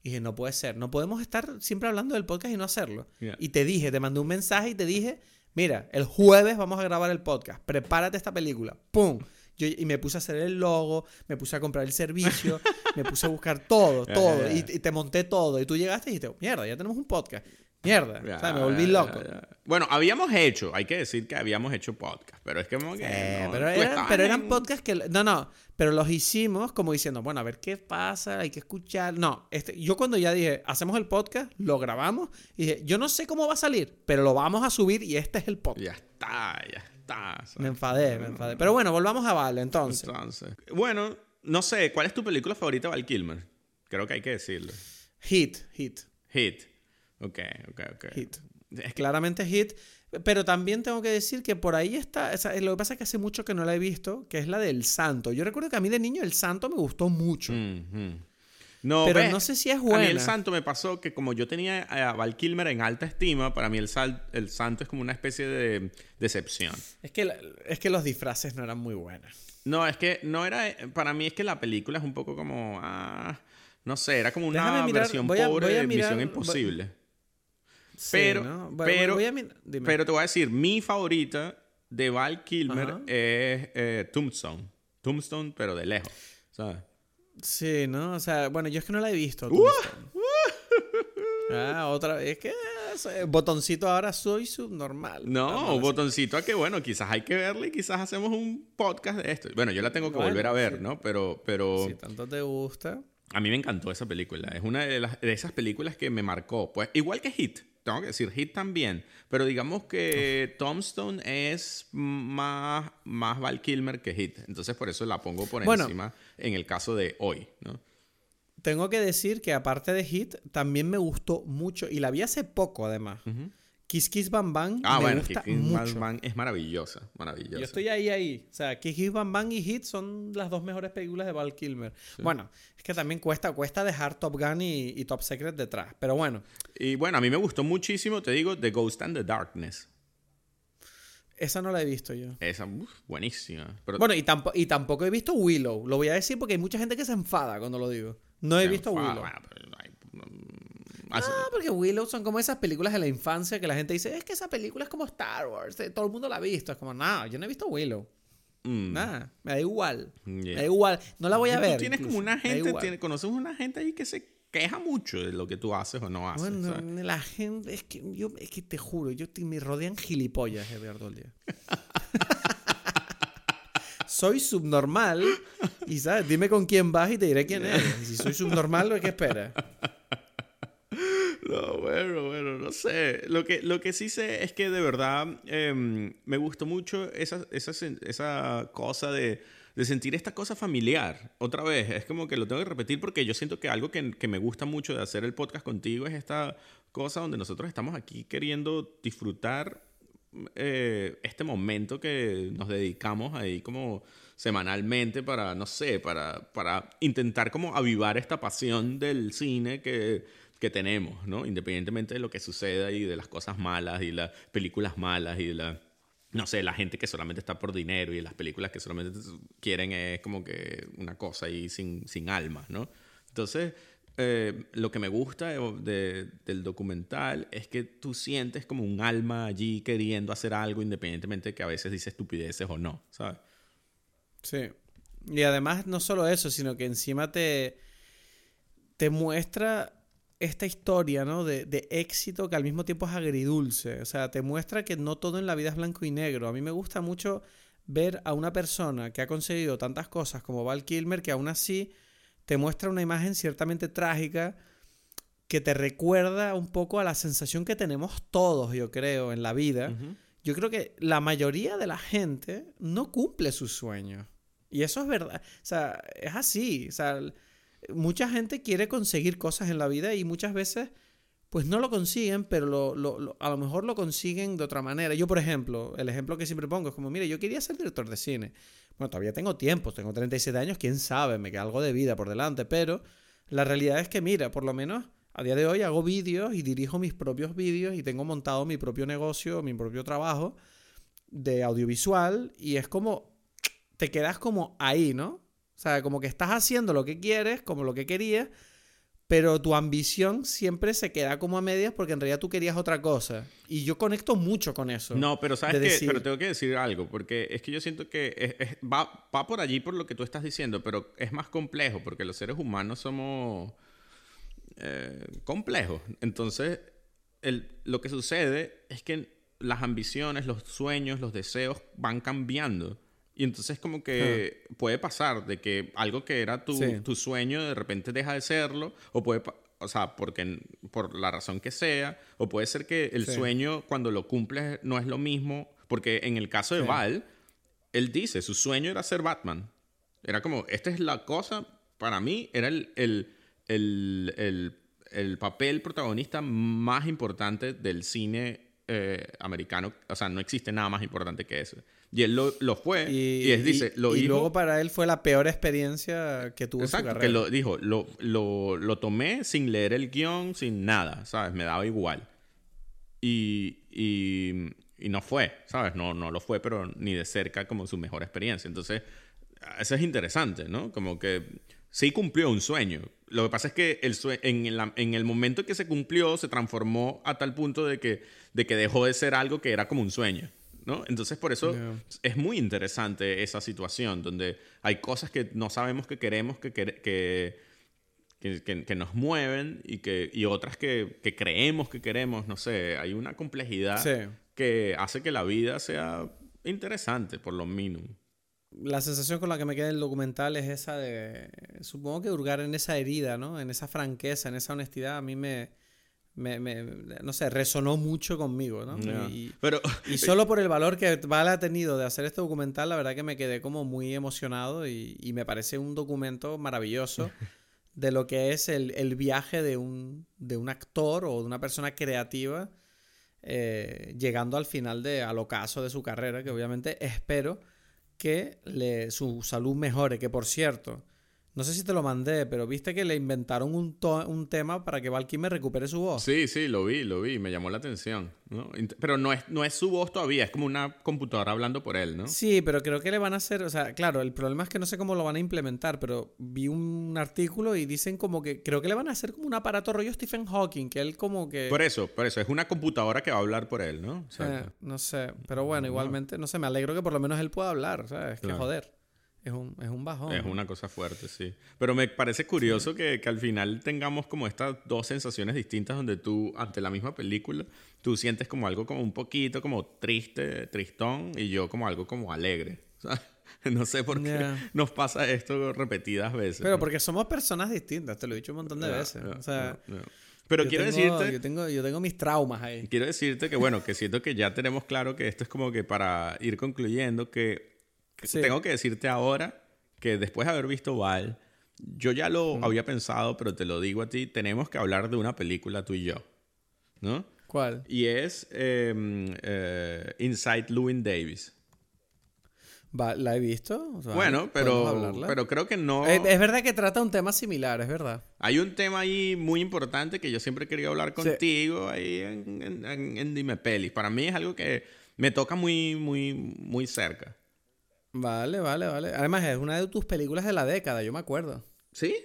Y dije, no puede ser, no podemos estar siempre hablando del podcast y no hacerlo. Yeah. Y te dije, te mandé un mensaje y te dije, mira, el jueves vamos a grabar el podcast, prepárate esta película. ¡Pum! Yo, y me puse a hacer el logo, me puse a comprar el servicio, me puse a buscar todo, todo. ya, ya. Y, y te monté todo. Y tú llegaste y dijiste, mierda, ya tenemos un podcast. Mierda. Ya, o sea, me volví loco. ya, ya. Bueno, habíamos hecho, hay que decir que habíamos hecho podcast, pero es que como que... Eh, no, pero, eran, estabas pero eran en- podcasts que... No, no. Pero los hicimos como diciendo, bueno, a ver qué pasa, hay que escuchar. No, este, yo cuando ya dije, hacemos el podcast, lo grabamos y dije, yo no sé cómo va a salir, pero lo vamos a subir y este es el podcast. Ya está, ya está. ¿sabes? Me enfadé, me enfadé. Pero bueno, volvamos a Vale entonces. Entonces, bueno, no sé, ¿cuál es tu película favorita Val Kilmer? Creo que hay que decirlo. Hit, hit, Hit. Ok, ok, ok. hit. Es Claramente hit. Pero también tengo que decir que por ahí está. o sea, lo que pasa es que hace mucho que no la he visto, que es la del Santo. Yo recuerdo que a mí de niño el Santo me gustó mucho. Mhm. No, pero ves, no sé si es A mí buena. el santo me pasó que como yo tenía a Val Kilmer en alta estima, para mí el, sal- el santo es como una especie de decepción. Es que, la- es que los disfraces no eran muy buenos. No, es que no era. Para mí es que la película es un poco como. ah, no sé, era como una mirar, versión voy a- pobre voy de mirar- Misión Imposible. Sí, Pero- pero- voy a. Pero te voy a decir, mi favorita de Val Kilmer Ajá. es eh, Tombstone. Tombstone, pero de lejos. ¿Sabes? Sí, ¿no? O sea, bueno, yo es que no la he visto. Tombstone. Ah, otra vez. Es que eh, botoncito ahora soy subnormal. No, botoncito a que bueno, quizás hay que verle y quizás hacemos un podcast de esto. Bueno, yo la tengo que volver a ver, ¿no? Pero, pero. Si tanto te gusta. A mí me encantó esa película. Es una de, las, de esas películas que me marcó. Pues igual que Hit tengo que decir, Hit también. Pero digamos que Tombstone es más, más Val Kilmer que Hit. Entonces por eso la pongo por encima en el caso de hoy, ¿no? Tengo que decir que aparte de Hit, también me gustó mucho, y la vi hace poco además. Kiss Kiss Bang Bang ah, bueno, Kiss Kiss Bang es maravillosa, maravillosa. Yo estoy ahí, ahí. O sea, Kiss Kiss Bang Bang y Hit son las dos mejores películas de Val Kilmer. Bueno, es que también cuesta, cuesta dejar Top Gun y, Top Secret detrás, pero bueno. Y bueno, a mí me gustó muchísimo, te digo, The Ghost and the Darkness. Esa no la he visto yo. Esa, buenísima. Bueno, y, y tampoco he visto Willow. Lo voy a decir porque hay mucha gente que se enfada cuando lo digo. No he visto Willow. Ah, porque Willow son como esas películas de la infancia que la gente dice, es que esa película es como Star Wars, eh, todo el mundo la ha visto. Es como, no, yo no he visto Willow. Mm. Nada, me da igual. Me da igual. No la voy a ver. tienes como una gente, conoces una gente ahí que se queja mucho de lo que tú haces o no haces. Bueno, la gente, es que yo, es que te juro, yo me rodean gilipollas, Eduardo, el día. soy subnormal y, ¿sabes? Dime con quién vas y te diré quién eres. Y si soy subnormal, ¿qué esperas? No, bueno, bueno, no sé. Lo que, lo que sí sé es que de verdad em, me gustó mucho esa, esa, esa cosa de, de, sentir esta cosa familiar. Otra vez, es como que lo tengo que repetir porque yo siento que algo que, que me gusta mucho de hacer el podcast contigo es esta cosa donde nosotros estamos aquí queriendo disfrutar eh, este momento que nos dedicamos ahí como semanalmente para, no sé, para, para intentar como avivar esta pasión del cine que, que tenemos, ¿no? Independientemente de lo que suceda y de las cosas malas y las películas malas y de la, no sé, la gente que solamente está por dinero y las películas que solamente quieren es como que una cosa ahí sin, sin alma, ¿no? Entonces, eh, lo que me gusta del documental es que tú sientes como un alma allí queriendo hacer algo independientemente de que a veces dice estupideces o no, ¿sabes? Sí. Y además no solo eso, sino que encima te, te muestra esta historia, ¿no? De, de, éxito que al mismo tiempo es agridulce. O sea, te muestra que no todo en la vida es blanco y negro. A mí me gusta mucho ver a una persona que ha conseguido tantas cosas como Val Kilmer que aún así te muestra una imagen ciertamente trágica que te recuerda un poco a la sensación que tenemos todos, yo creo, en la vida. Yo creo que la mayoría de la gente no cumple sus sueños. Y eso es verdad. O sea, es así. O sea, mucha gente quiere conseguir cosas en la vida y muchas veces pues no lo consiguen, pero a lo mejor lo consiguen de otra manera. Yo, por ejemplo, el ejemplo que siempre pongo es como, mire, yo quería ser director de cine. Bueno, todavía tengo tiempo, tengo 37 años, quién sabe, me queda algo de vida por delante, pero la realidad es que, mira, por lo menos a día de hoy hago vídeos y dirijo mis propios vídeos y tengo montado mi propio negocio, mi propio trabajo de audiovisual y es como, te quedas como ahí, ¿no? O sea, como que estás haciendo lo que quieres, como lo que querías, pero tu ambición siempre se queda como a medias porque en realidad tú querías otra cosa. Y yo conecto mucho con eso. No, pero sabes que, pero tengo que decir algo, porque es que yo siento que va, va por allí por lo que tú estás diciendo, pero es más complejo, porque los seres humanos somos eh, complejos. Entonces, el, lo que sucede es que las ambiciones, los sueños, los deseos van cambiando. Y entonces como que puede pasar de que algo que era tu, tu, sueño de repente deja de serlo, o puede, o sea, porque, por la razón que sea, o puede ser que el sueño cuando lo cumples no es lo mismo, porque en el caso de Val, él dice, su sueño era ser Batman. Era como, esta es la cosa, para mí era el, el, el, el papel protagonista más importante del cine eh, americano. O sea, no existe nada más importante que eso. Y él lo, lo fue. Y, él dice, lo y luego para él fue la peor experiencia que tuvo exacto, en su carrera. que lo dijo, lo, lo, lo, tomé sin leer el guion, sin nada, ¿sabes? Me daba igual. Y, y, y, no fue, ¿sabes? No, no lo fue, pero ni de cerca como su mejor experiencia. Entonces, eso es interesante, ¿no? Como que sí cumplió un sueño. Lo que pasa es que el en, en, el momento que se cumplió, se transformó a tal punto de que, de que dejó de ser algo que era como un sueño. ¿No? Entonces, por eso es muy interesante esa situación, donde hay cosas que no sabemos que queremos, que, que, que, que nos mueven y, que, y otras que, que, creemos que queremos, no sé, hay una complejidad que hace que la vida sea interesante, por lo mínimo. La sensación con la que me queda el documental es esa de, supongo que hurgar en esa herida, ¿no? En esa franqueza, en esa honestidad, a mí me me, me, no sé, resonó mucho conmigo, ¿no? Y, Pero, y solo por el valor que Val ha tenido de hacer este documental, la verdad que me quedé como muy emocionado y, y me parece un documento maravilloso de lo que es el, el viaje de un, de un, actor o de una persona creativa eh, llegando al final de, al ocaso de su carrera, que obviamente espero que le, su salud mejore, que por cierto, no sé si te lo mandé, pero viste que le inventaron un, un tema para que Val me recupere su voz. Sí, sí, lo vi, lo vi, me llamó la atención. Pero no es, no es su voz todavía, es como una computadora hablando por él, ¿no? Sí, pero creo que le van a hacer, o sea, claro, el problema es que no sé cómo lo van a implementar, pero vi un artículo y dicen como que creo que le van a hacer como un aparato rollo Stephen Hawking, que él como que... Por eso, por eso, es una computadora que va a hablar por él, ¿no? Eh, no sé, pero bueno, igualmente, no sé, me alegro que por lo menos él pueda hablar, ¿sabes? Que joder. Es un, es un bajón. Es una cosa fuerte, sí. Pero me parece curioso que, que, al final tengamos como estas dos sensaciones distintas donde tú, ante la misma película, tú sientes como algo como un poquito como triste, tristón, y yo como algo como alegre. No sé por qué nos pasa esto repetidas veces. Pero porque somos personas distintas, te lo he dicho un montón de veces. o sea, pero quiero decirte... Yo tengo, yo tengo mis traumas ahí. Quiero decirte que, bueno, que siento que ya tenemos claro que esto es como que para ir concluyendo que tengo que decirte ahora que después de haber visto Val, yo ya lo había pensado, pero te lo digo a ti, tenemos que hablar de una película tú y yo, ¿no? ¿Cuál? Y es em, eh, Inside Llewyn Davis. ¿La he visto? bueno, pero, pero creo que no... Es, verdad que trata un tema similar, es verdad. Hay un tema ahí muy importante que yo siempre quería hablar contigo ahí en, en, en, Dime Pelis. Para mí es algo que me toca muy, muy, muy cerca. Vale, vale, vale. Además, es una de tus películas de la década, yo me acuerdo. ¿Sí?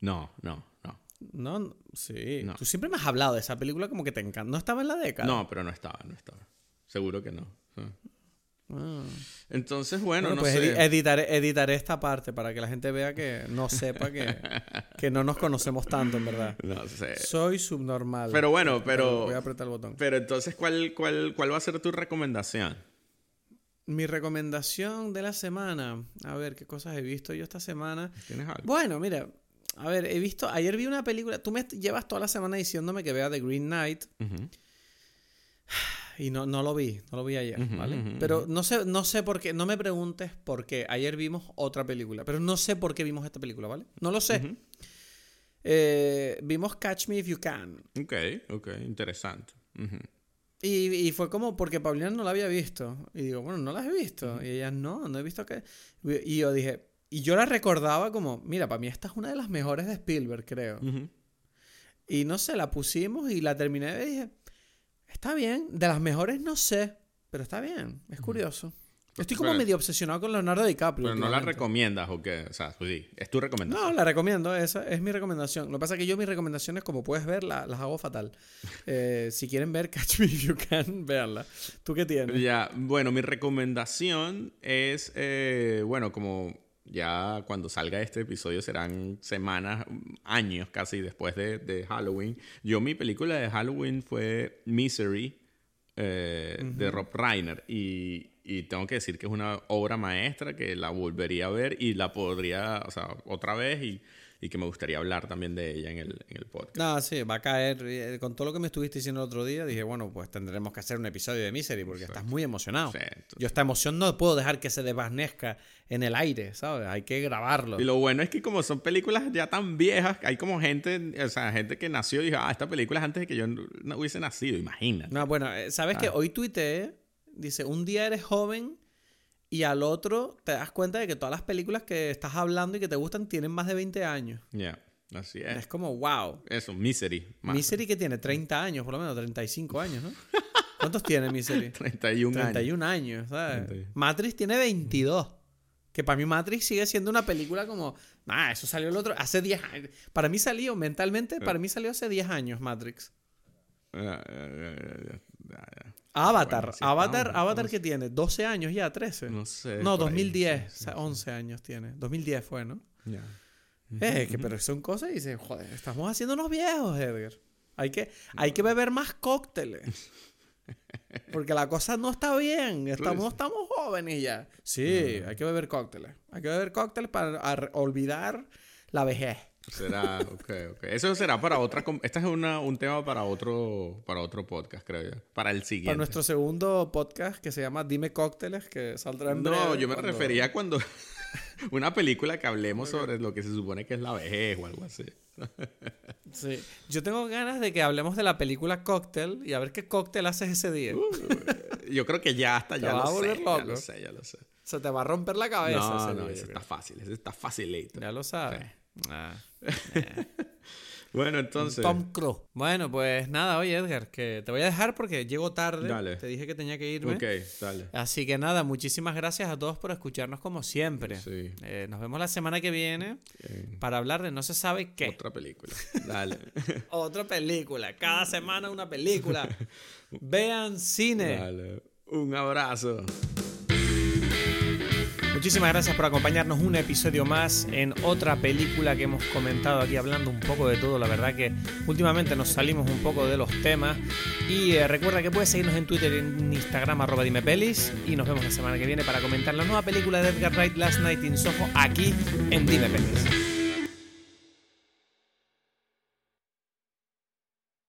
No, no, no. No, sí. Tú siempre me has hablado de esa película como que te encanta. ¿No estaba en la década? No, pero no estaba, no estaba. Seguro que no. Ah. Entonces, bueno, no pues sé. Editaré, editaré esta parte para que la gente vea que no sepa que, que no nos conocemos tanto, en verdad. No sé. Soy subnormal. Pero bueno, pero. Voy a apretar el botón. Pero entonces, ¿cuál, cuál, cuál va a ser tu recomendación? Mi recomendación de la semana. A ver, ¿qué cosas he visto yo esta semana? ¿Tienes algo? Bueno, mira. A ver, he visto... Ayer vi una película... Tú me llevas toda la semana diciéndome que vea The Green Knight. Y no, no lo vi. No lo vi ayer, ¿vale? pero no sé, no sé por qué... No me preguntes por qué. Ayer vimos otra película. Pero no sé por qué vimos esta película, ¿vale? No lo sé. Eh, vimos Catch Me If You Can. Ok, ok. Interesante. Y, y, fue como porque Paulina no la había visto. Y digo, bueno, no la he visto. Y ella, no, no he visto que. Y yo dije, y yo la recordaba como, mira, para mí esta es una de las mejores de Spielberg, creo. Y no sé, la pusimos y la terminé y dije, está bien, de las mejores no sé, pero está bien, es curioso. Estoy como medio obsesionado con Leonardo DiCaprio. Pero no la recomiendas o qué? O sea, pues sí, es tu recomendación. No, la recomiendo, esa es mi recomendación. Lo que pasa es que yo mis recomendaciones, como puedes ver, las hago fatal. Eh, si quieren ver Catch Me If You Can, véanla. ¿Tú qué tienes? Ya, bueno, mi recomendación es, eh, bueno, como ya cuando salga este episodio serán semanas, años casi después de, de Halloween. Yo mi película de Halloween fue Misery eh, de Rob Reiner y y tengo que decir que es una obra maestra que la volvería a ver y la podría, o sea, otra vez y, y que me gustaría hablar también de ella en el, en el podcast. No, sí, va a caer. Eh, con todo lo que me estuviste diciendo el otro día, dije, bueno, pues tendremos que hacer un episodio de Misery porque estás muy emocionado. Yo esta emoción no puedo dejar que se desvanezca en el aire, ¿sabes? Hay que grabarlo. Y lo bueno es que como son películas ya tan viejas, hay como gente, o sea, gente que nació y dijo, ah, esta película es antes de que yo no hubiese nacido, imagínate. No, bueno, eh, ¿sabes que ah. Hoy tuiteé Dice, un día eres joven y al otro te das cuenta de que todas las películas que estás hablando y que te gustan tienen más de 20 años. Ya, así es. Es como, wow. Eso, Misery. Misery que tiene 30 años, por lo menos 35 años, ¿no? ¿Cuántos tiene Misery? 31 años. 31 años, ¿sabes? Matrix tiene 22. Que para mí Matrix sigue siendo una película como... Ah, eso salió el otro... Hace 10 años. Para mí salió, mentalmente, para mí salió hace 10 años Matrix. Avatar, Avatar, Avatar que tiene 12 años ya, 13. No sé. No, 2010, 11 años tiene. 2010 fue, ¿no? Ya. Eh, que, pero son cosas y dicen, joder, estamos haciéndonos viejos, Edgar. Hay que, hay que beber más cócteles. Porque la cosa no está bien. Estamos, estamos jóvenes ya. Sí, hay que beber cócteles. Hay que beber cócteles para olvidar la vejez. Será, ok, ok. Eso será para otra. Este es una, un tema para otro, para otro podcast, creo yo. Para el siguiente. Para nuestro segundo podcast que se llama Dime Cócteles, que saldrá en No, yo me refería cuando. una película que hablemos sobre lo que se supone que es la vejez o algo así. sí. Yo tengo ganas de que hablemos de la película Cóctel y a ver qué cóctel haces ese día. Uh, yo creo que ya hasta ya, lo sé, ya lo sé, ya lo sé. Se te va a romper la cabeza. No, no, eso está fácil, eso está facilito. Ya lo sabes. Ah, bueno, entonces. Tom Cruise. Bueno, pues nada, oye Edgar, que te voy a dejar porque llego tarde. Dale. Te dije que tenía que irme. Ok, dale. Así que nada, muchísimas gracias a todos por escucharnos como siempre. Sí. Eh, nos vemos la semana que viene para hablar de no se sabe qué. Otra película. Dale. Otra película. Cada semana una película. Vean cine. Dale. Un abrazo. Muchísimas gracias por acompañarnos un episodio más en otra película que hemos comentado aquí hablando un poco de todo. La verdad que últimamente nos salimos un poco de los temas. Y eh, recuerda que puedes seguirnos en Twitter en Instagram arroba dimepelis. Y nos vemos la semana que viene para comentar la nueva película de Edgar Wright Last Night in Soho aquí en Dime Pelis.